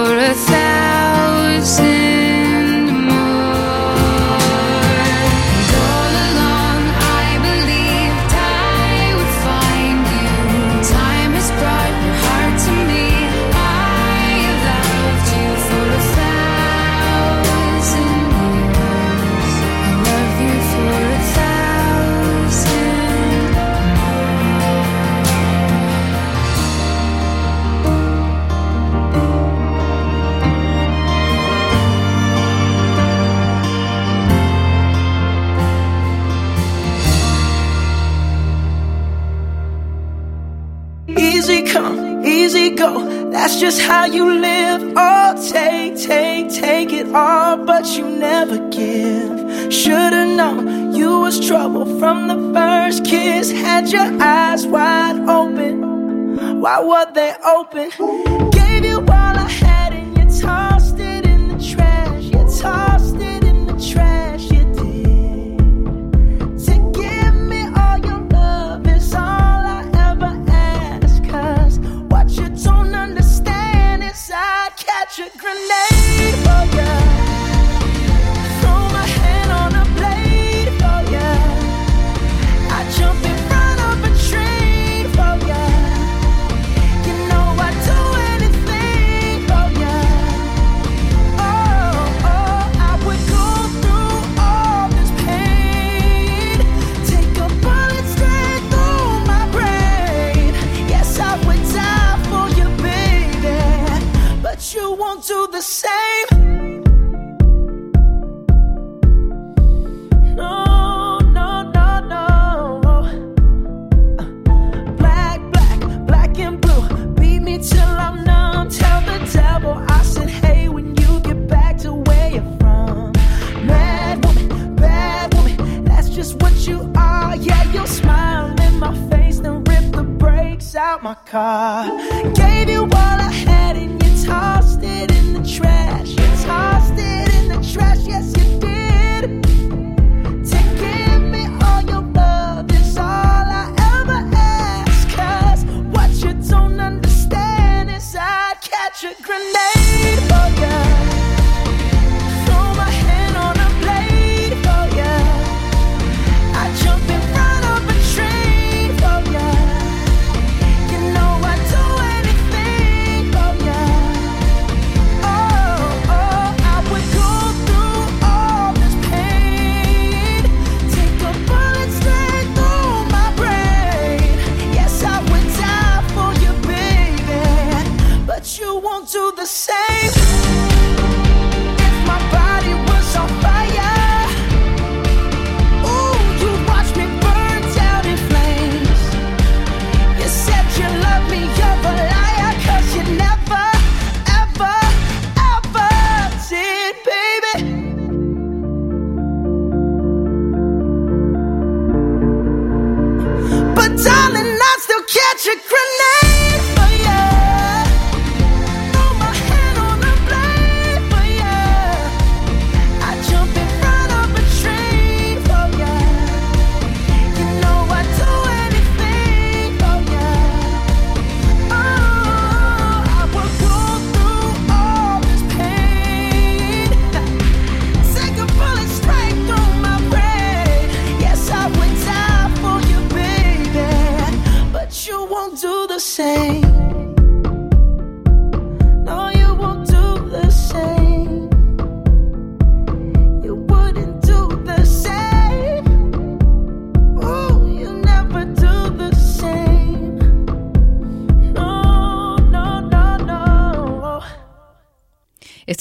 for a thousand. Why were they open?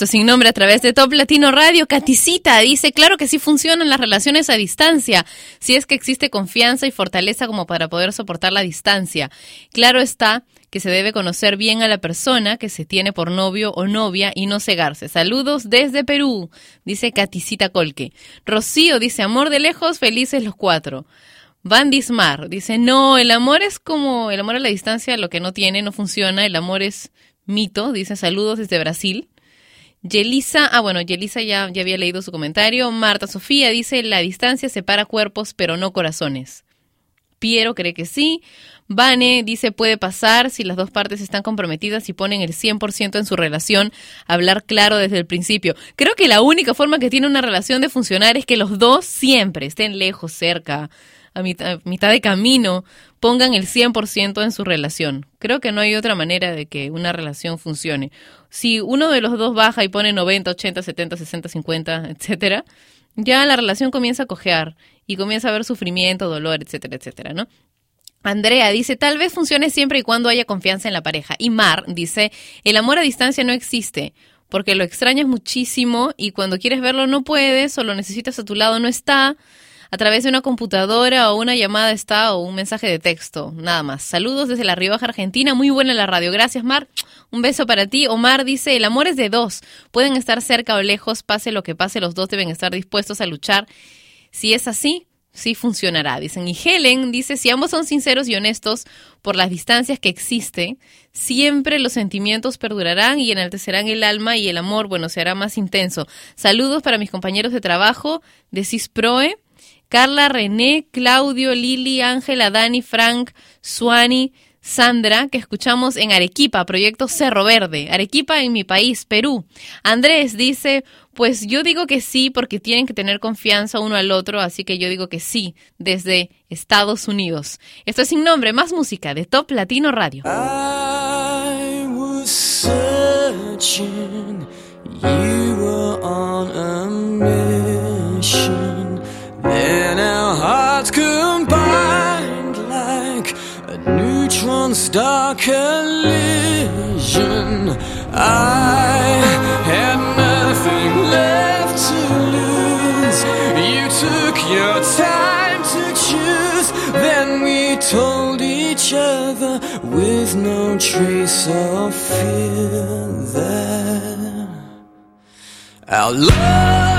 Sin nombre a través de Top Latino Radio. Caticita dice, claro que sí funcionan las relaciones a distancia, si es que existe confianza y fortaleza como para poder soportar la distancia. Claro está que se debe conocer bien a la persona que se tiene por novio o novia y no cegarse. Saludos desde Perú, dice Caticita Colque. Rocío dice, amor de lejos, felices los cuatro. Van Dismar dice, no, el amor es como el amor a la distancia, lo que no tiene, no funciona, el amor es mito, dice saludos desde Brasil. Yelisa, ah bueno, Yelisa ya, ya había leído su comentario. Marta Sofía dice, la distancia separa cuerpos pero no corazones. Piero cree que sí. Vane dice, puede pasar si las dos partes están comprometidas y ponen el 100% en su relación, hablar claro desde el principio. Creo que la única forma que tiene una relación de funcionar es que los dos siempre estén lejos, cerca, a mitad, a mitad de camino, pongan el 100% en su relación. Creo que no hay otra manera de que una relación funcione. Si uno de los dos baja y pone 90, 80, 70, 60, 50, etcétera, ya la relación comienza a cojear y comienza a haber sufrimiento, dolor, etcétera, etcétera, ¿no? Andrea dice, tal vez funcione siempre y cuando haya confianza en la pareja. Y Mar dice, el amor a distancia no existe porque lo extrañas muchísimo y cuando quieres verlo no puedes o lo necesitas a tu lado no está. A través de una computadora o una llamada está o un mensaje de texto, nada más. Saludos desde La Rioja, Argentina, muy buena la radio. Gracias, Mar. Un beso para ti. Omar dice, el amor es de dos. Pueden estar cerca o lejos, pase lo que pase, los dos deben estar dispuestos a luchar. Si es así, sí funcionará, dicen. Y Helen dice, si ambos son sinceros y honestos por las distancias que existen, siempre los sentimientos perdurarán y enaltecerán el alma y el amor, bueno, se hará más intenso. Saludos para mis compañeros de trabajo de CISPROE, Carla, René, Claudio, Lili, Ángela, Dani, Frank, Suani, Sandra, que escuchamos en Arequipa, proyecto Cerro Verde. Arequipa en mi país, Perú. Andrés dice, pues yo digo que sí porque tienen que tener confianza uno al otro, así que yo digo que sí, desde Estados Unidos. Esto es sin nombre, más música de Top Latino Radio. Combined like a neutron star collision. I had nothing left to lose. You took your time to choose. Then we told each other with no trace of fear that our love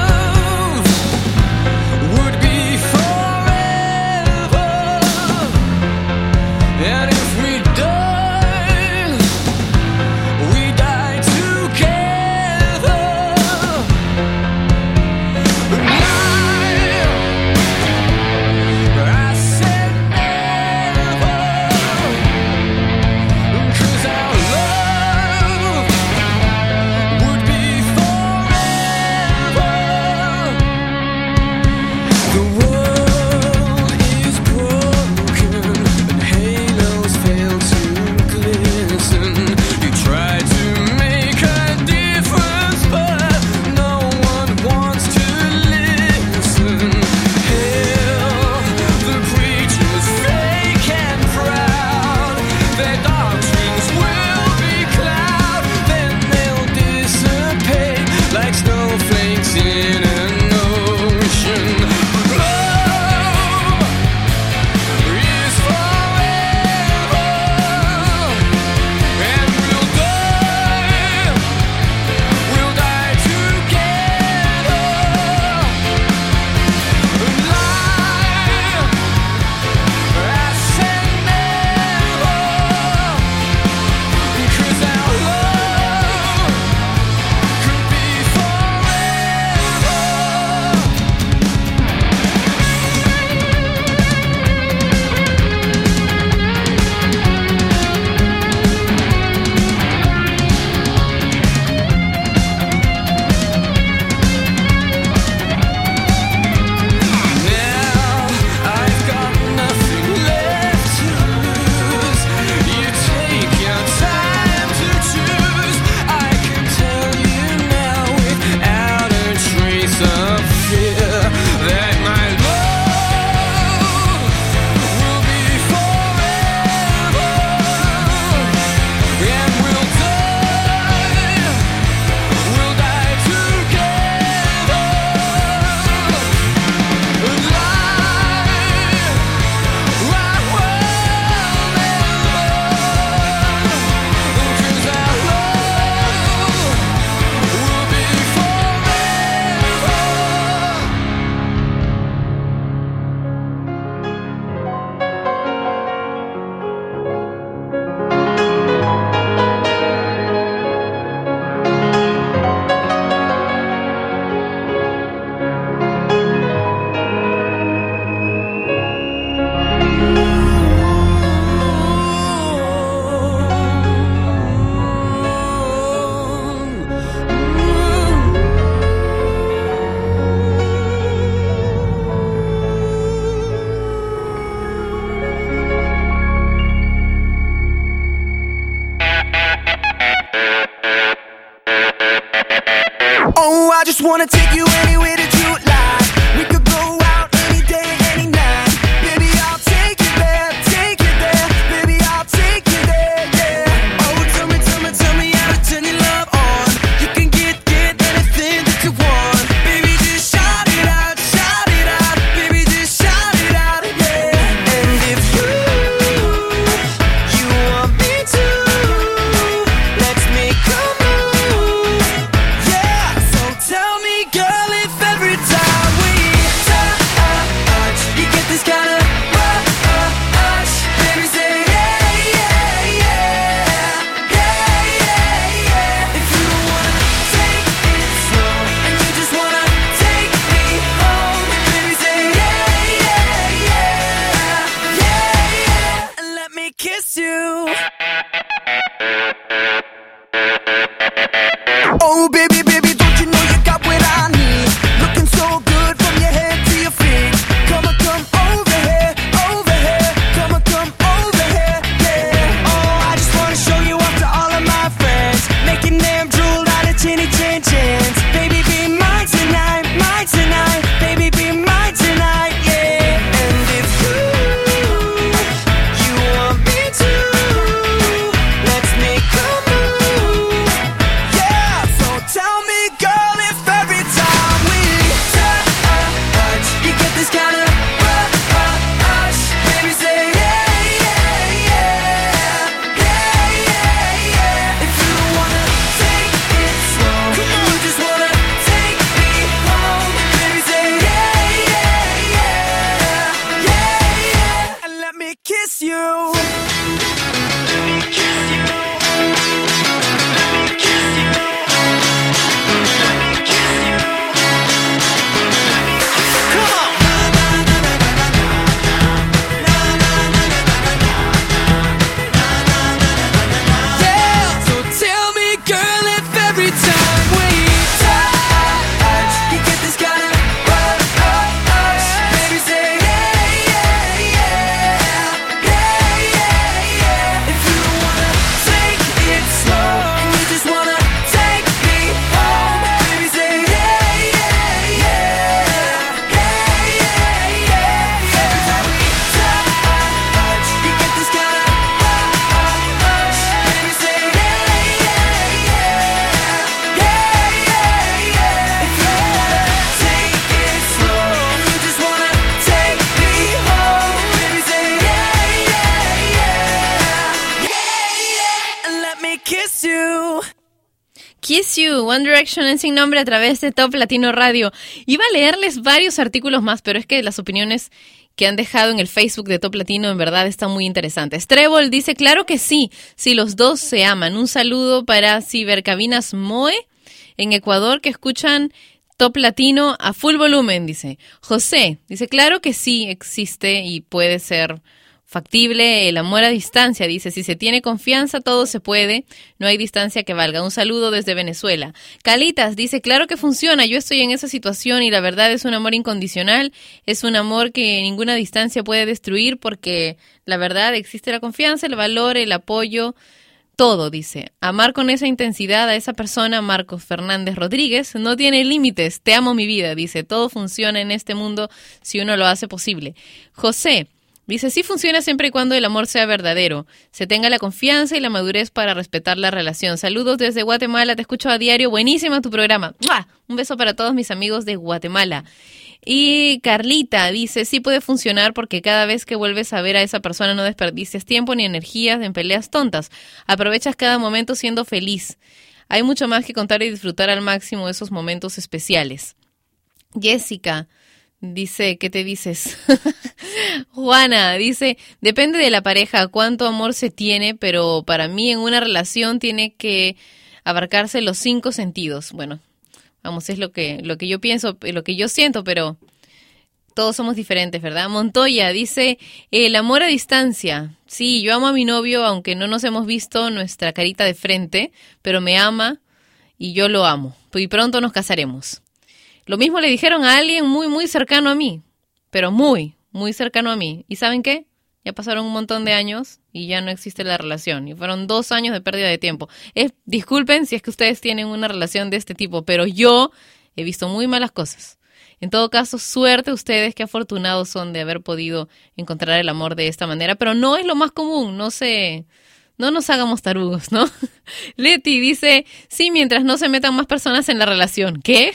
Direction en sin nombre a través de Top Latino Radio. Iba a leerles varios artículos más, pero es que las opiniones que han dejado en el Facebook de Top Latino en verdad están muy interesantes. Trébol dice, claro que sí, si los dos se aman. Un saludo para Cibercabinas Moe en Ecuador que escuchan Top Latino a full volumen, dice. José dice, claro que sí existe y puede ser factible el amor a distancia. Dice, si se tiene confianza, todo se puede. No hay distancia que valga. Un saludo desde Venezuela. Calitas dice, claro que funciona. Yo estoy en esa situación y la verdad es un amor incondicional. Es un amor que ninguna distancia puede destruir porque la verdad existe la confianza, el valor, el apoyo. Todo, dice. Amar con esa intensidad a esa persona, Marcos Fernández Rodríguez, no tiene límites. Te amo mi vida, dice. Todo funciona en este mundo si uno lo hace posible. José, Dice, sí funciona siempre y cuando el amor sea verdadero, se tenga la confianza y la madurez para respetar la relación. Saludos desde Guatemala, te escucho a diario, buenísimo tu programa. ¡Mua! Un beso para todos mis amigos de Guatemala. Y Carlita dice, sí puede funcionar porque cada vez que vuelves a ver a esa persona no desperdicies tiempo ni energías en peleas tontas. Aprovechas cada momento siendo feliz. Hay mucho más que contar y disfrutar al máximo esos momentos especiales. Jessica dice, ¿qué te dices? Juana dice, depende de la pareja cuánto amor se tiene, pero para mí en una relación tiene que abarcarse los cinco sentidos. Bueno, vamos, es lo que, lo que yo pienso, lo que yo siento, pero todos somos diferentes, ¿verdad? Montoya dice, el amor a distancia. Sí, yo amo a mi novio, aunque no nos hemos visto nuestra carita de frente, pero me ama y yo lo amo. Y pronto nos casaremos. Lo mismo le dijeron a alguien muy, muy cercano a mí, pero muy, muy cercano a mí. ¿Y saben qué? Ya pasaron un montón de años y ya no existe la relación. Y fueron dos años de pérdida de tiempo. Disculpen si es que ustedes tienen una relación de este tipo, pero yo he visto muy malas cosas. En todo caso, suerte ustedes, qué afortunados son de haber podido encontrar el amor de esta manera, pero no es lo más común, no se, no nos hagamos tarugos, ¿no? Leti dice, sí, mientras no se metan más personas en la relación. ¿Qué?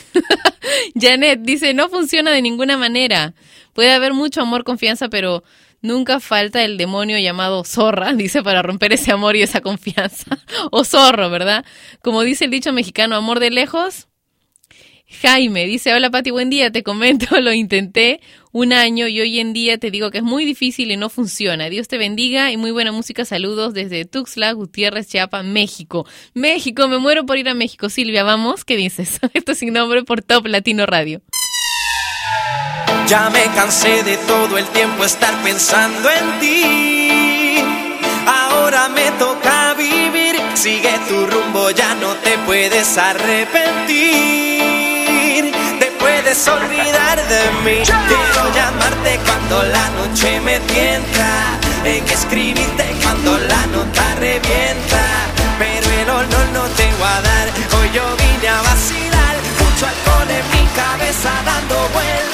Janet dice, no funciona de ninguna manera. Puede haber mucho amor, confianza, pero nunca falta el demonio llamado zorra, dice, para romper ese amor y esa confianza. o zorro, ¿verdad? Como dice el dicho mexicano, amor de lejos. Jaime dice, hola Pati, buen día, te comento, lo intenté un año y hoy en día te digo que es muy difícil y no funciona. Dios te bendiga y muy buena música. Saludos desde Tuxtla, Gutiérrez, Chiapa, México. México, me muero por ir a México. Silvia, vamos, ¿qué dices? Esto es sin nombre por Top Latino Radio. Ya me cansé de todo el tiempo estar pensando en ti. Ahora me toca vivir. Sigue tu rumbo, ya no te puedes arrepentir. Puedes olvidar de mí. Quiero llamarte cuando la noche me tienta. En escribirte cuando la nota revienta. Pero el honor no te voy a dar. Hoy yo vine a vacilar. Mucho alcohol en mi cabeza dando vueltas.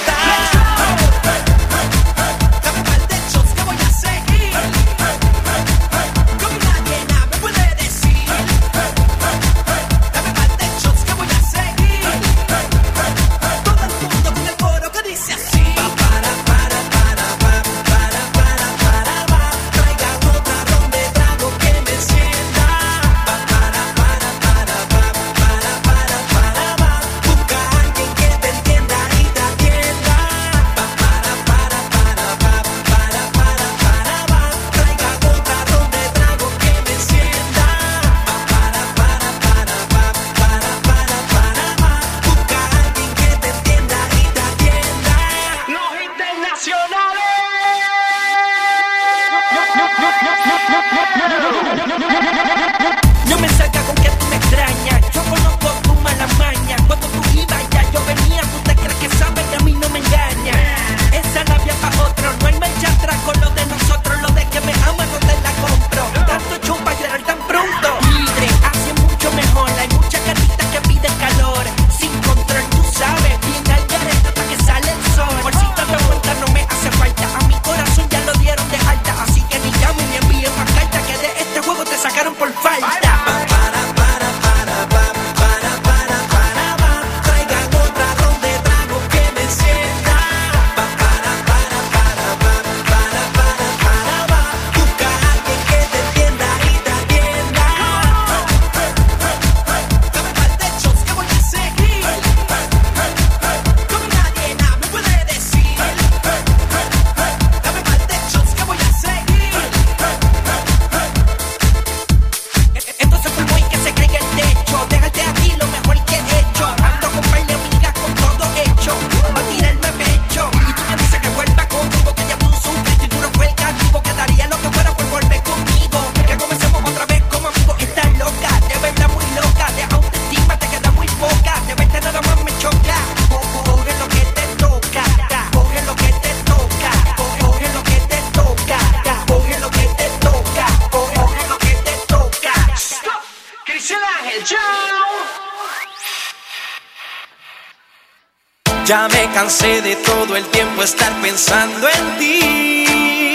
Ya me cansé de todo el tiempo estar pensando en ti.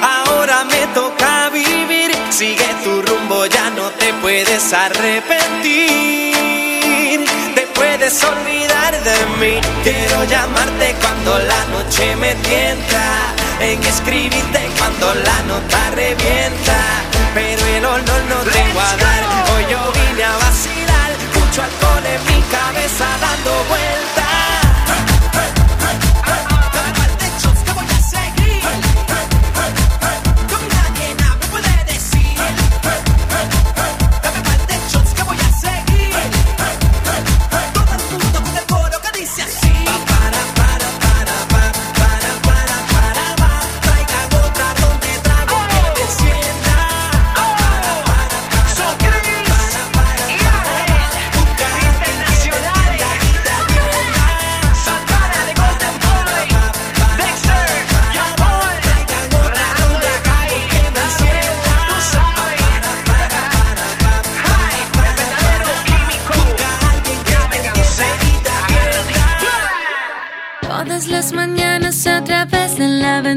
Ahora me toca vivir, sigue tu rumbo, ya no te puedes arrepentir. Te puedes olvidar de mí. Quiero llamarte cuando la noche me tienta, en escribirte cuando la nota revienta. Pero el honor no te a dar, hoy yo vine a vacilar, mucho alcohol en mi cabeza dando vueltas.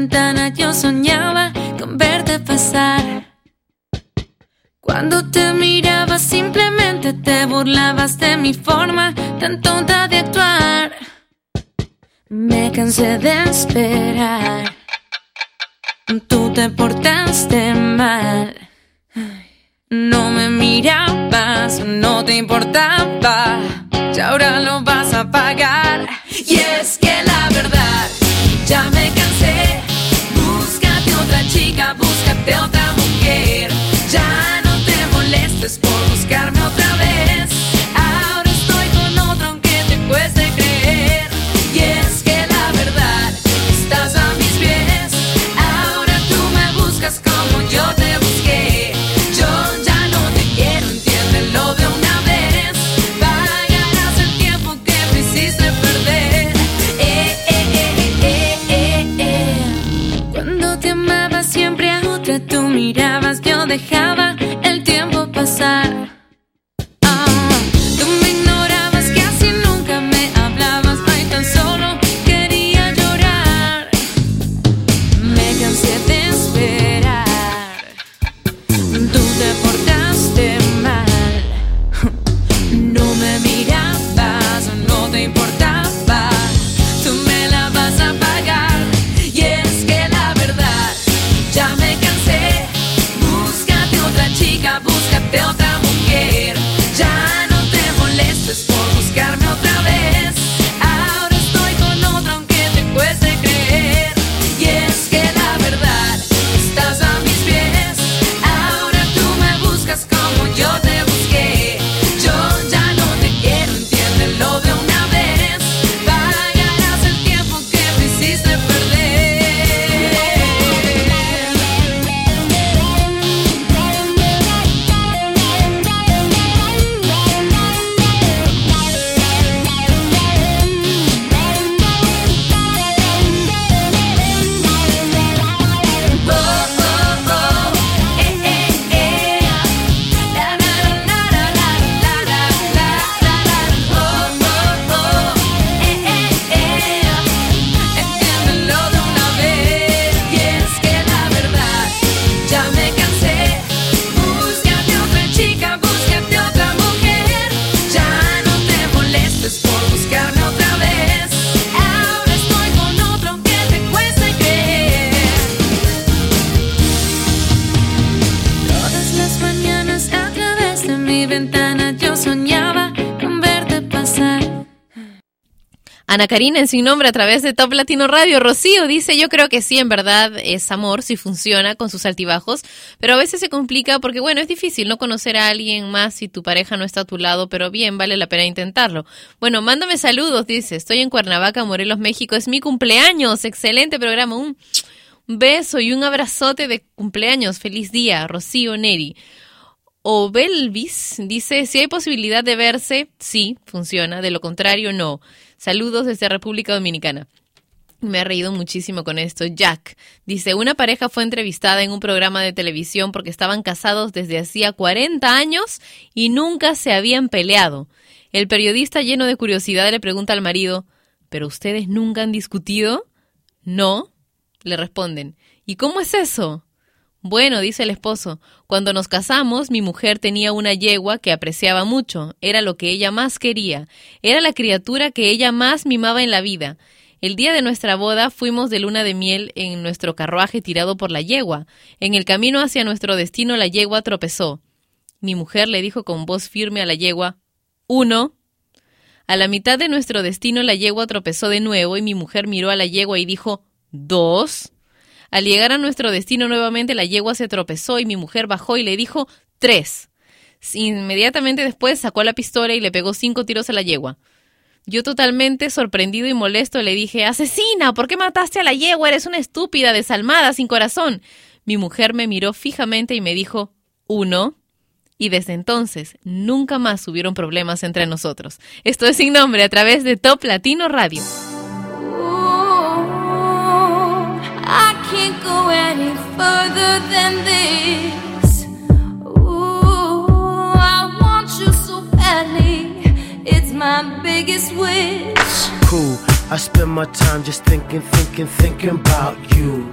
ventana yo soñaba con verte pasar. Cuando te miraba simplemente te burlabas de mi forma tan tonta de actuar. Me cansé de esperar. Tú te portaste mal. No me mirabas, no te importaba. Y ahora lo vas a pagar. Y es que la verdad, ya me cansé búscate otra mujer. Ya no te molestes por buscarme otra vez. Ana Karina en sin nombre a través de Top Latino Radio. Rocío dice, yo creo que sí, en verdad es amor, si funciona con sus altibajos, pero a veces se complica porque, bueno, es difícil no conocer a alguien más si tu pareja no está a tu lado, pero bien, vale la pena intentarlo. Bueno, mándame saludos, dice, estoy en Cuernavaca, Morelos, México, es mi cumpleaños, excelente programa, un beso y un abrazote de cumpleaños, feliz día, Rocío Neri. O Belvis dice, si hay posibilidad de verse, sí, funciona, de lo contrario, no. Saludos desde República Dominicana. Me ha reído muchísimo con esto. Jack dice, una pareja fue entrevistada en un programa de televisión porque estaban casados desde hacía 40 años y nunca se habían peleado. El periodista lleno de curiosidad le pregunta al marido, ¿pero ustedes nunca han discutido? No, le responden. ¿Y cómo es eso? Bueno, dice el esposo, cuando nos casamos mi mujer tenía una yegua que apreciaba mucho, era lo que ella más quería, era la criatura que ella más mimaba en la vida. El día de nuestra boda fuimos de luna de miel en nuestro carruaje tirado por la yegua. En el camino hacia nuestro destino la yegua tropezó. Mi mujer le dijo con voz firme a la yegua, uno. A la mitad de nuestro destino la yegua tropezó de nuevo y mi mujer miró a la yegua y dijo, dos. Al llegar a nuestro destino nuevamente, la yegua se tropezó y mi mujer bajó y le dijo tres. Inmediatamente después sacó la pistola y le pegó cinco tiros a la yegua. Yo totalmente sorprendido y molesto le dije, Asesina, ¿por qué mataste a la yegua? Eres una estúpida, desalmada, sin corazón. Mi mujer me miró fijamente y me dijo, uno. Y desde entonces nunca más hubieron problemas entre nosotros. Esto es sin nombre a través de Top Latino Radio. Any further than this. Ooh, I want you so badly. It's my biggest wish. Cool. I spend my time just thinking, thinking, thinking about you.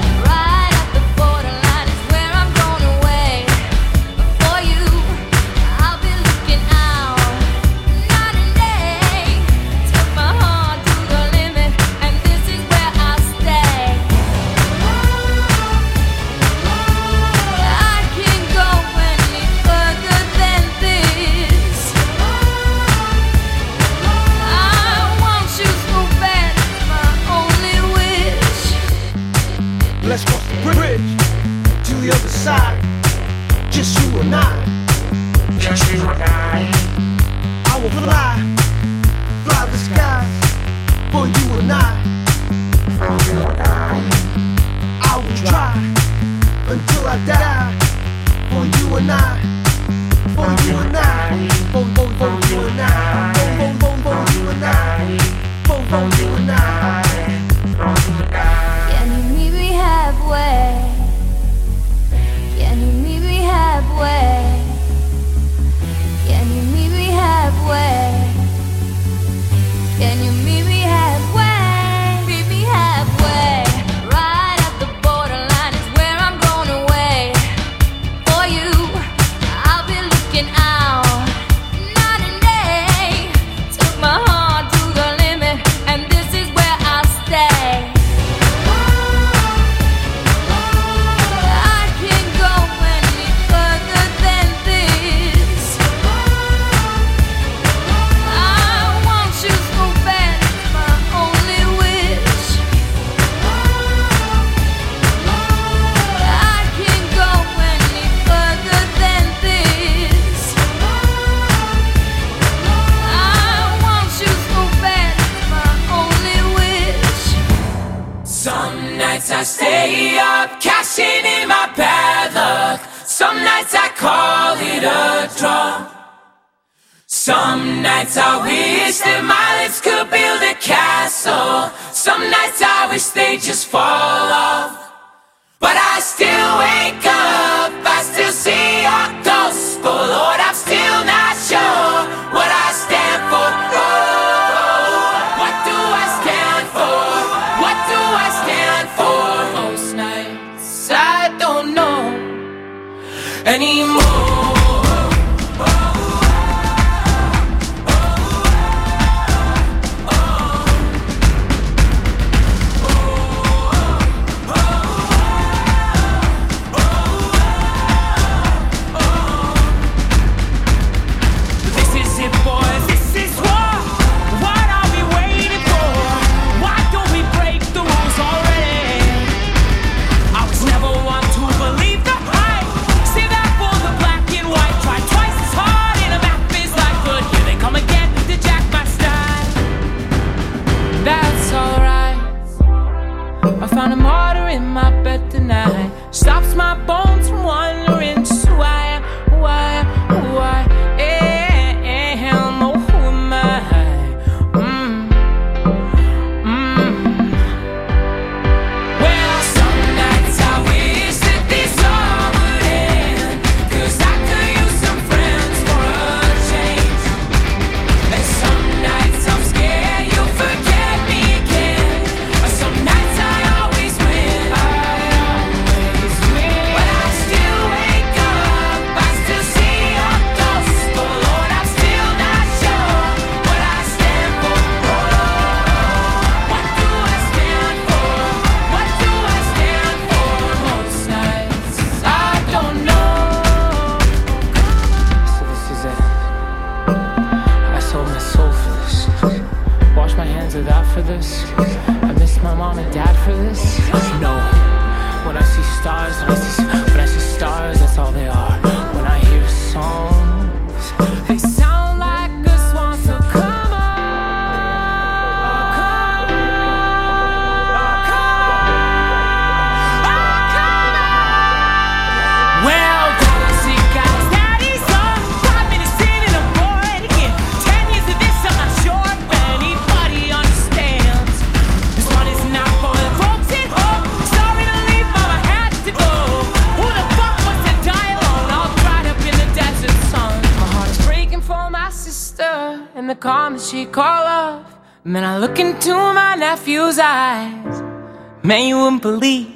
believe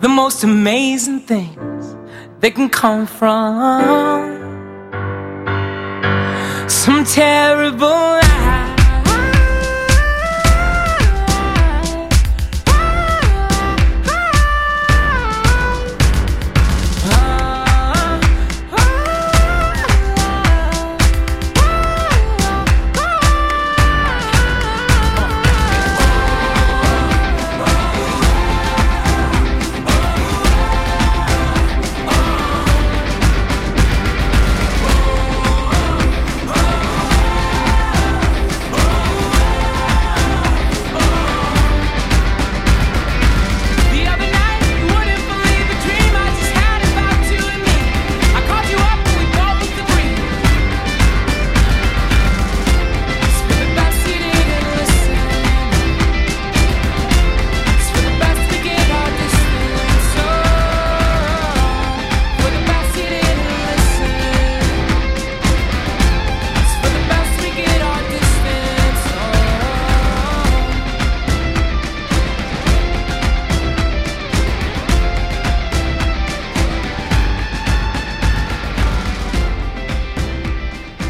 the most amazing things they can come from.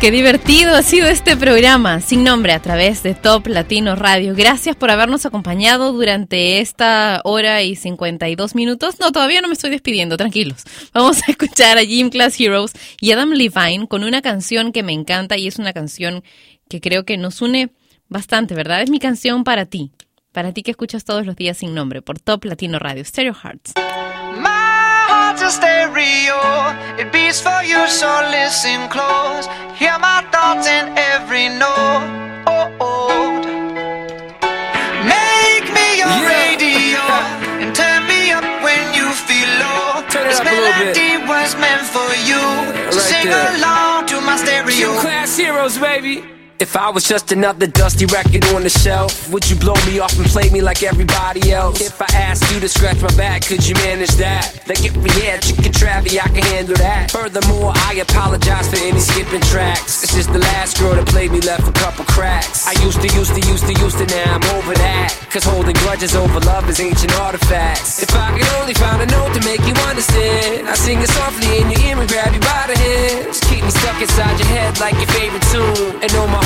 Qué divertido ha sido este programa sin nombre a través de Top Latino Radio. Gracias por habernos acompañado durante esta hora y 52 minutos. No, todavía no me estoy despidiendo, tranquilos. Vamos a escuchar a Gym Class Heroes y Adam Levine con una canción que me encanta y es una canción que creo que nos une bastante, ¿verdad? Es mi canción para ti, para ti que escuchas todos los días sin nombre por Top Latino Radio, Stereo Hearts. stereo. It beats for you, so listen close. Hear my thoughts in every note. Oh, oh. Make me your yeah. radio and turn me up when you feel low. Turn this melody was meant for you. Yeah, right so sing there. along to my stereo. Two class heroes, baby. If I was just another dusty record on the shelf, would you blow me off and play me like everybody else? If I asked you to scratch my back, could you manage that? Like if we had chicken trappy, I can handle that. Furthermore, I apologize for any skipping tracks. It's just the last girl that played me left a couple cracks. I used to, used to, used to, used to, now I'm over that. Cause holding grudges over love is ancient artifacts. If I could only find a note to make you understand, I sing it softly in your ear and grab you by the hands. Keep me stuck inside your head like your favorite tune. And know my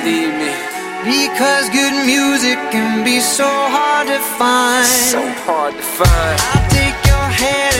leave me. Because good music can be so hard to find. So hard to find. I'll take your hand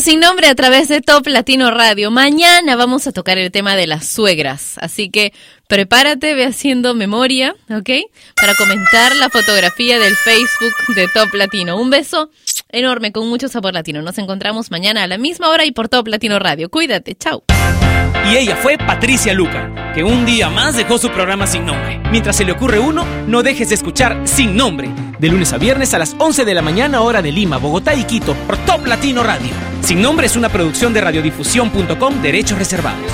Sin nombre a través de Top Latino Radio. Mañana vamos a tocar el tema de las suegras, así que prepárate, ve haciendo memoria, ¿ok? Para comentar la fotografía del Facebook de Top Latino. Un beso enorme con mucho sabor latino. Nos encontramos mañana a la misma hora y por Top Latino Radio. Cuídate, chao. Y ella fue Patricia Luca, que un día más dejó su programa sin nombre. Mientras se le ocurre uno, no dejes de escuchar Sin Nombre, de lunes a viernes a las 11 de la mañana hora de Lima, Bogotá y Quito, por Top Latino Radio. Sin Nombre es una producción de radiodifusión.com, derechos reservados.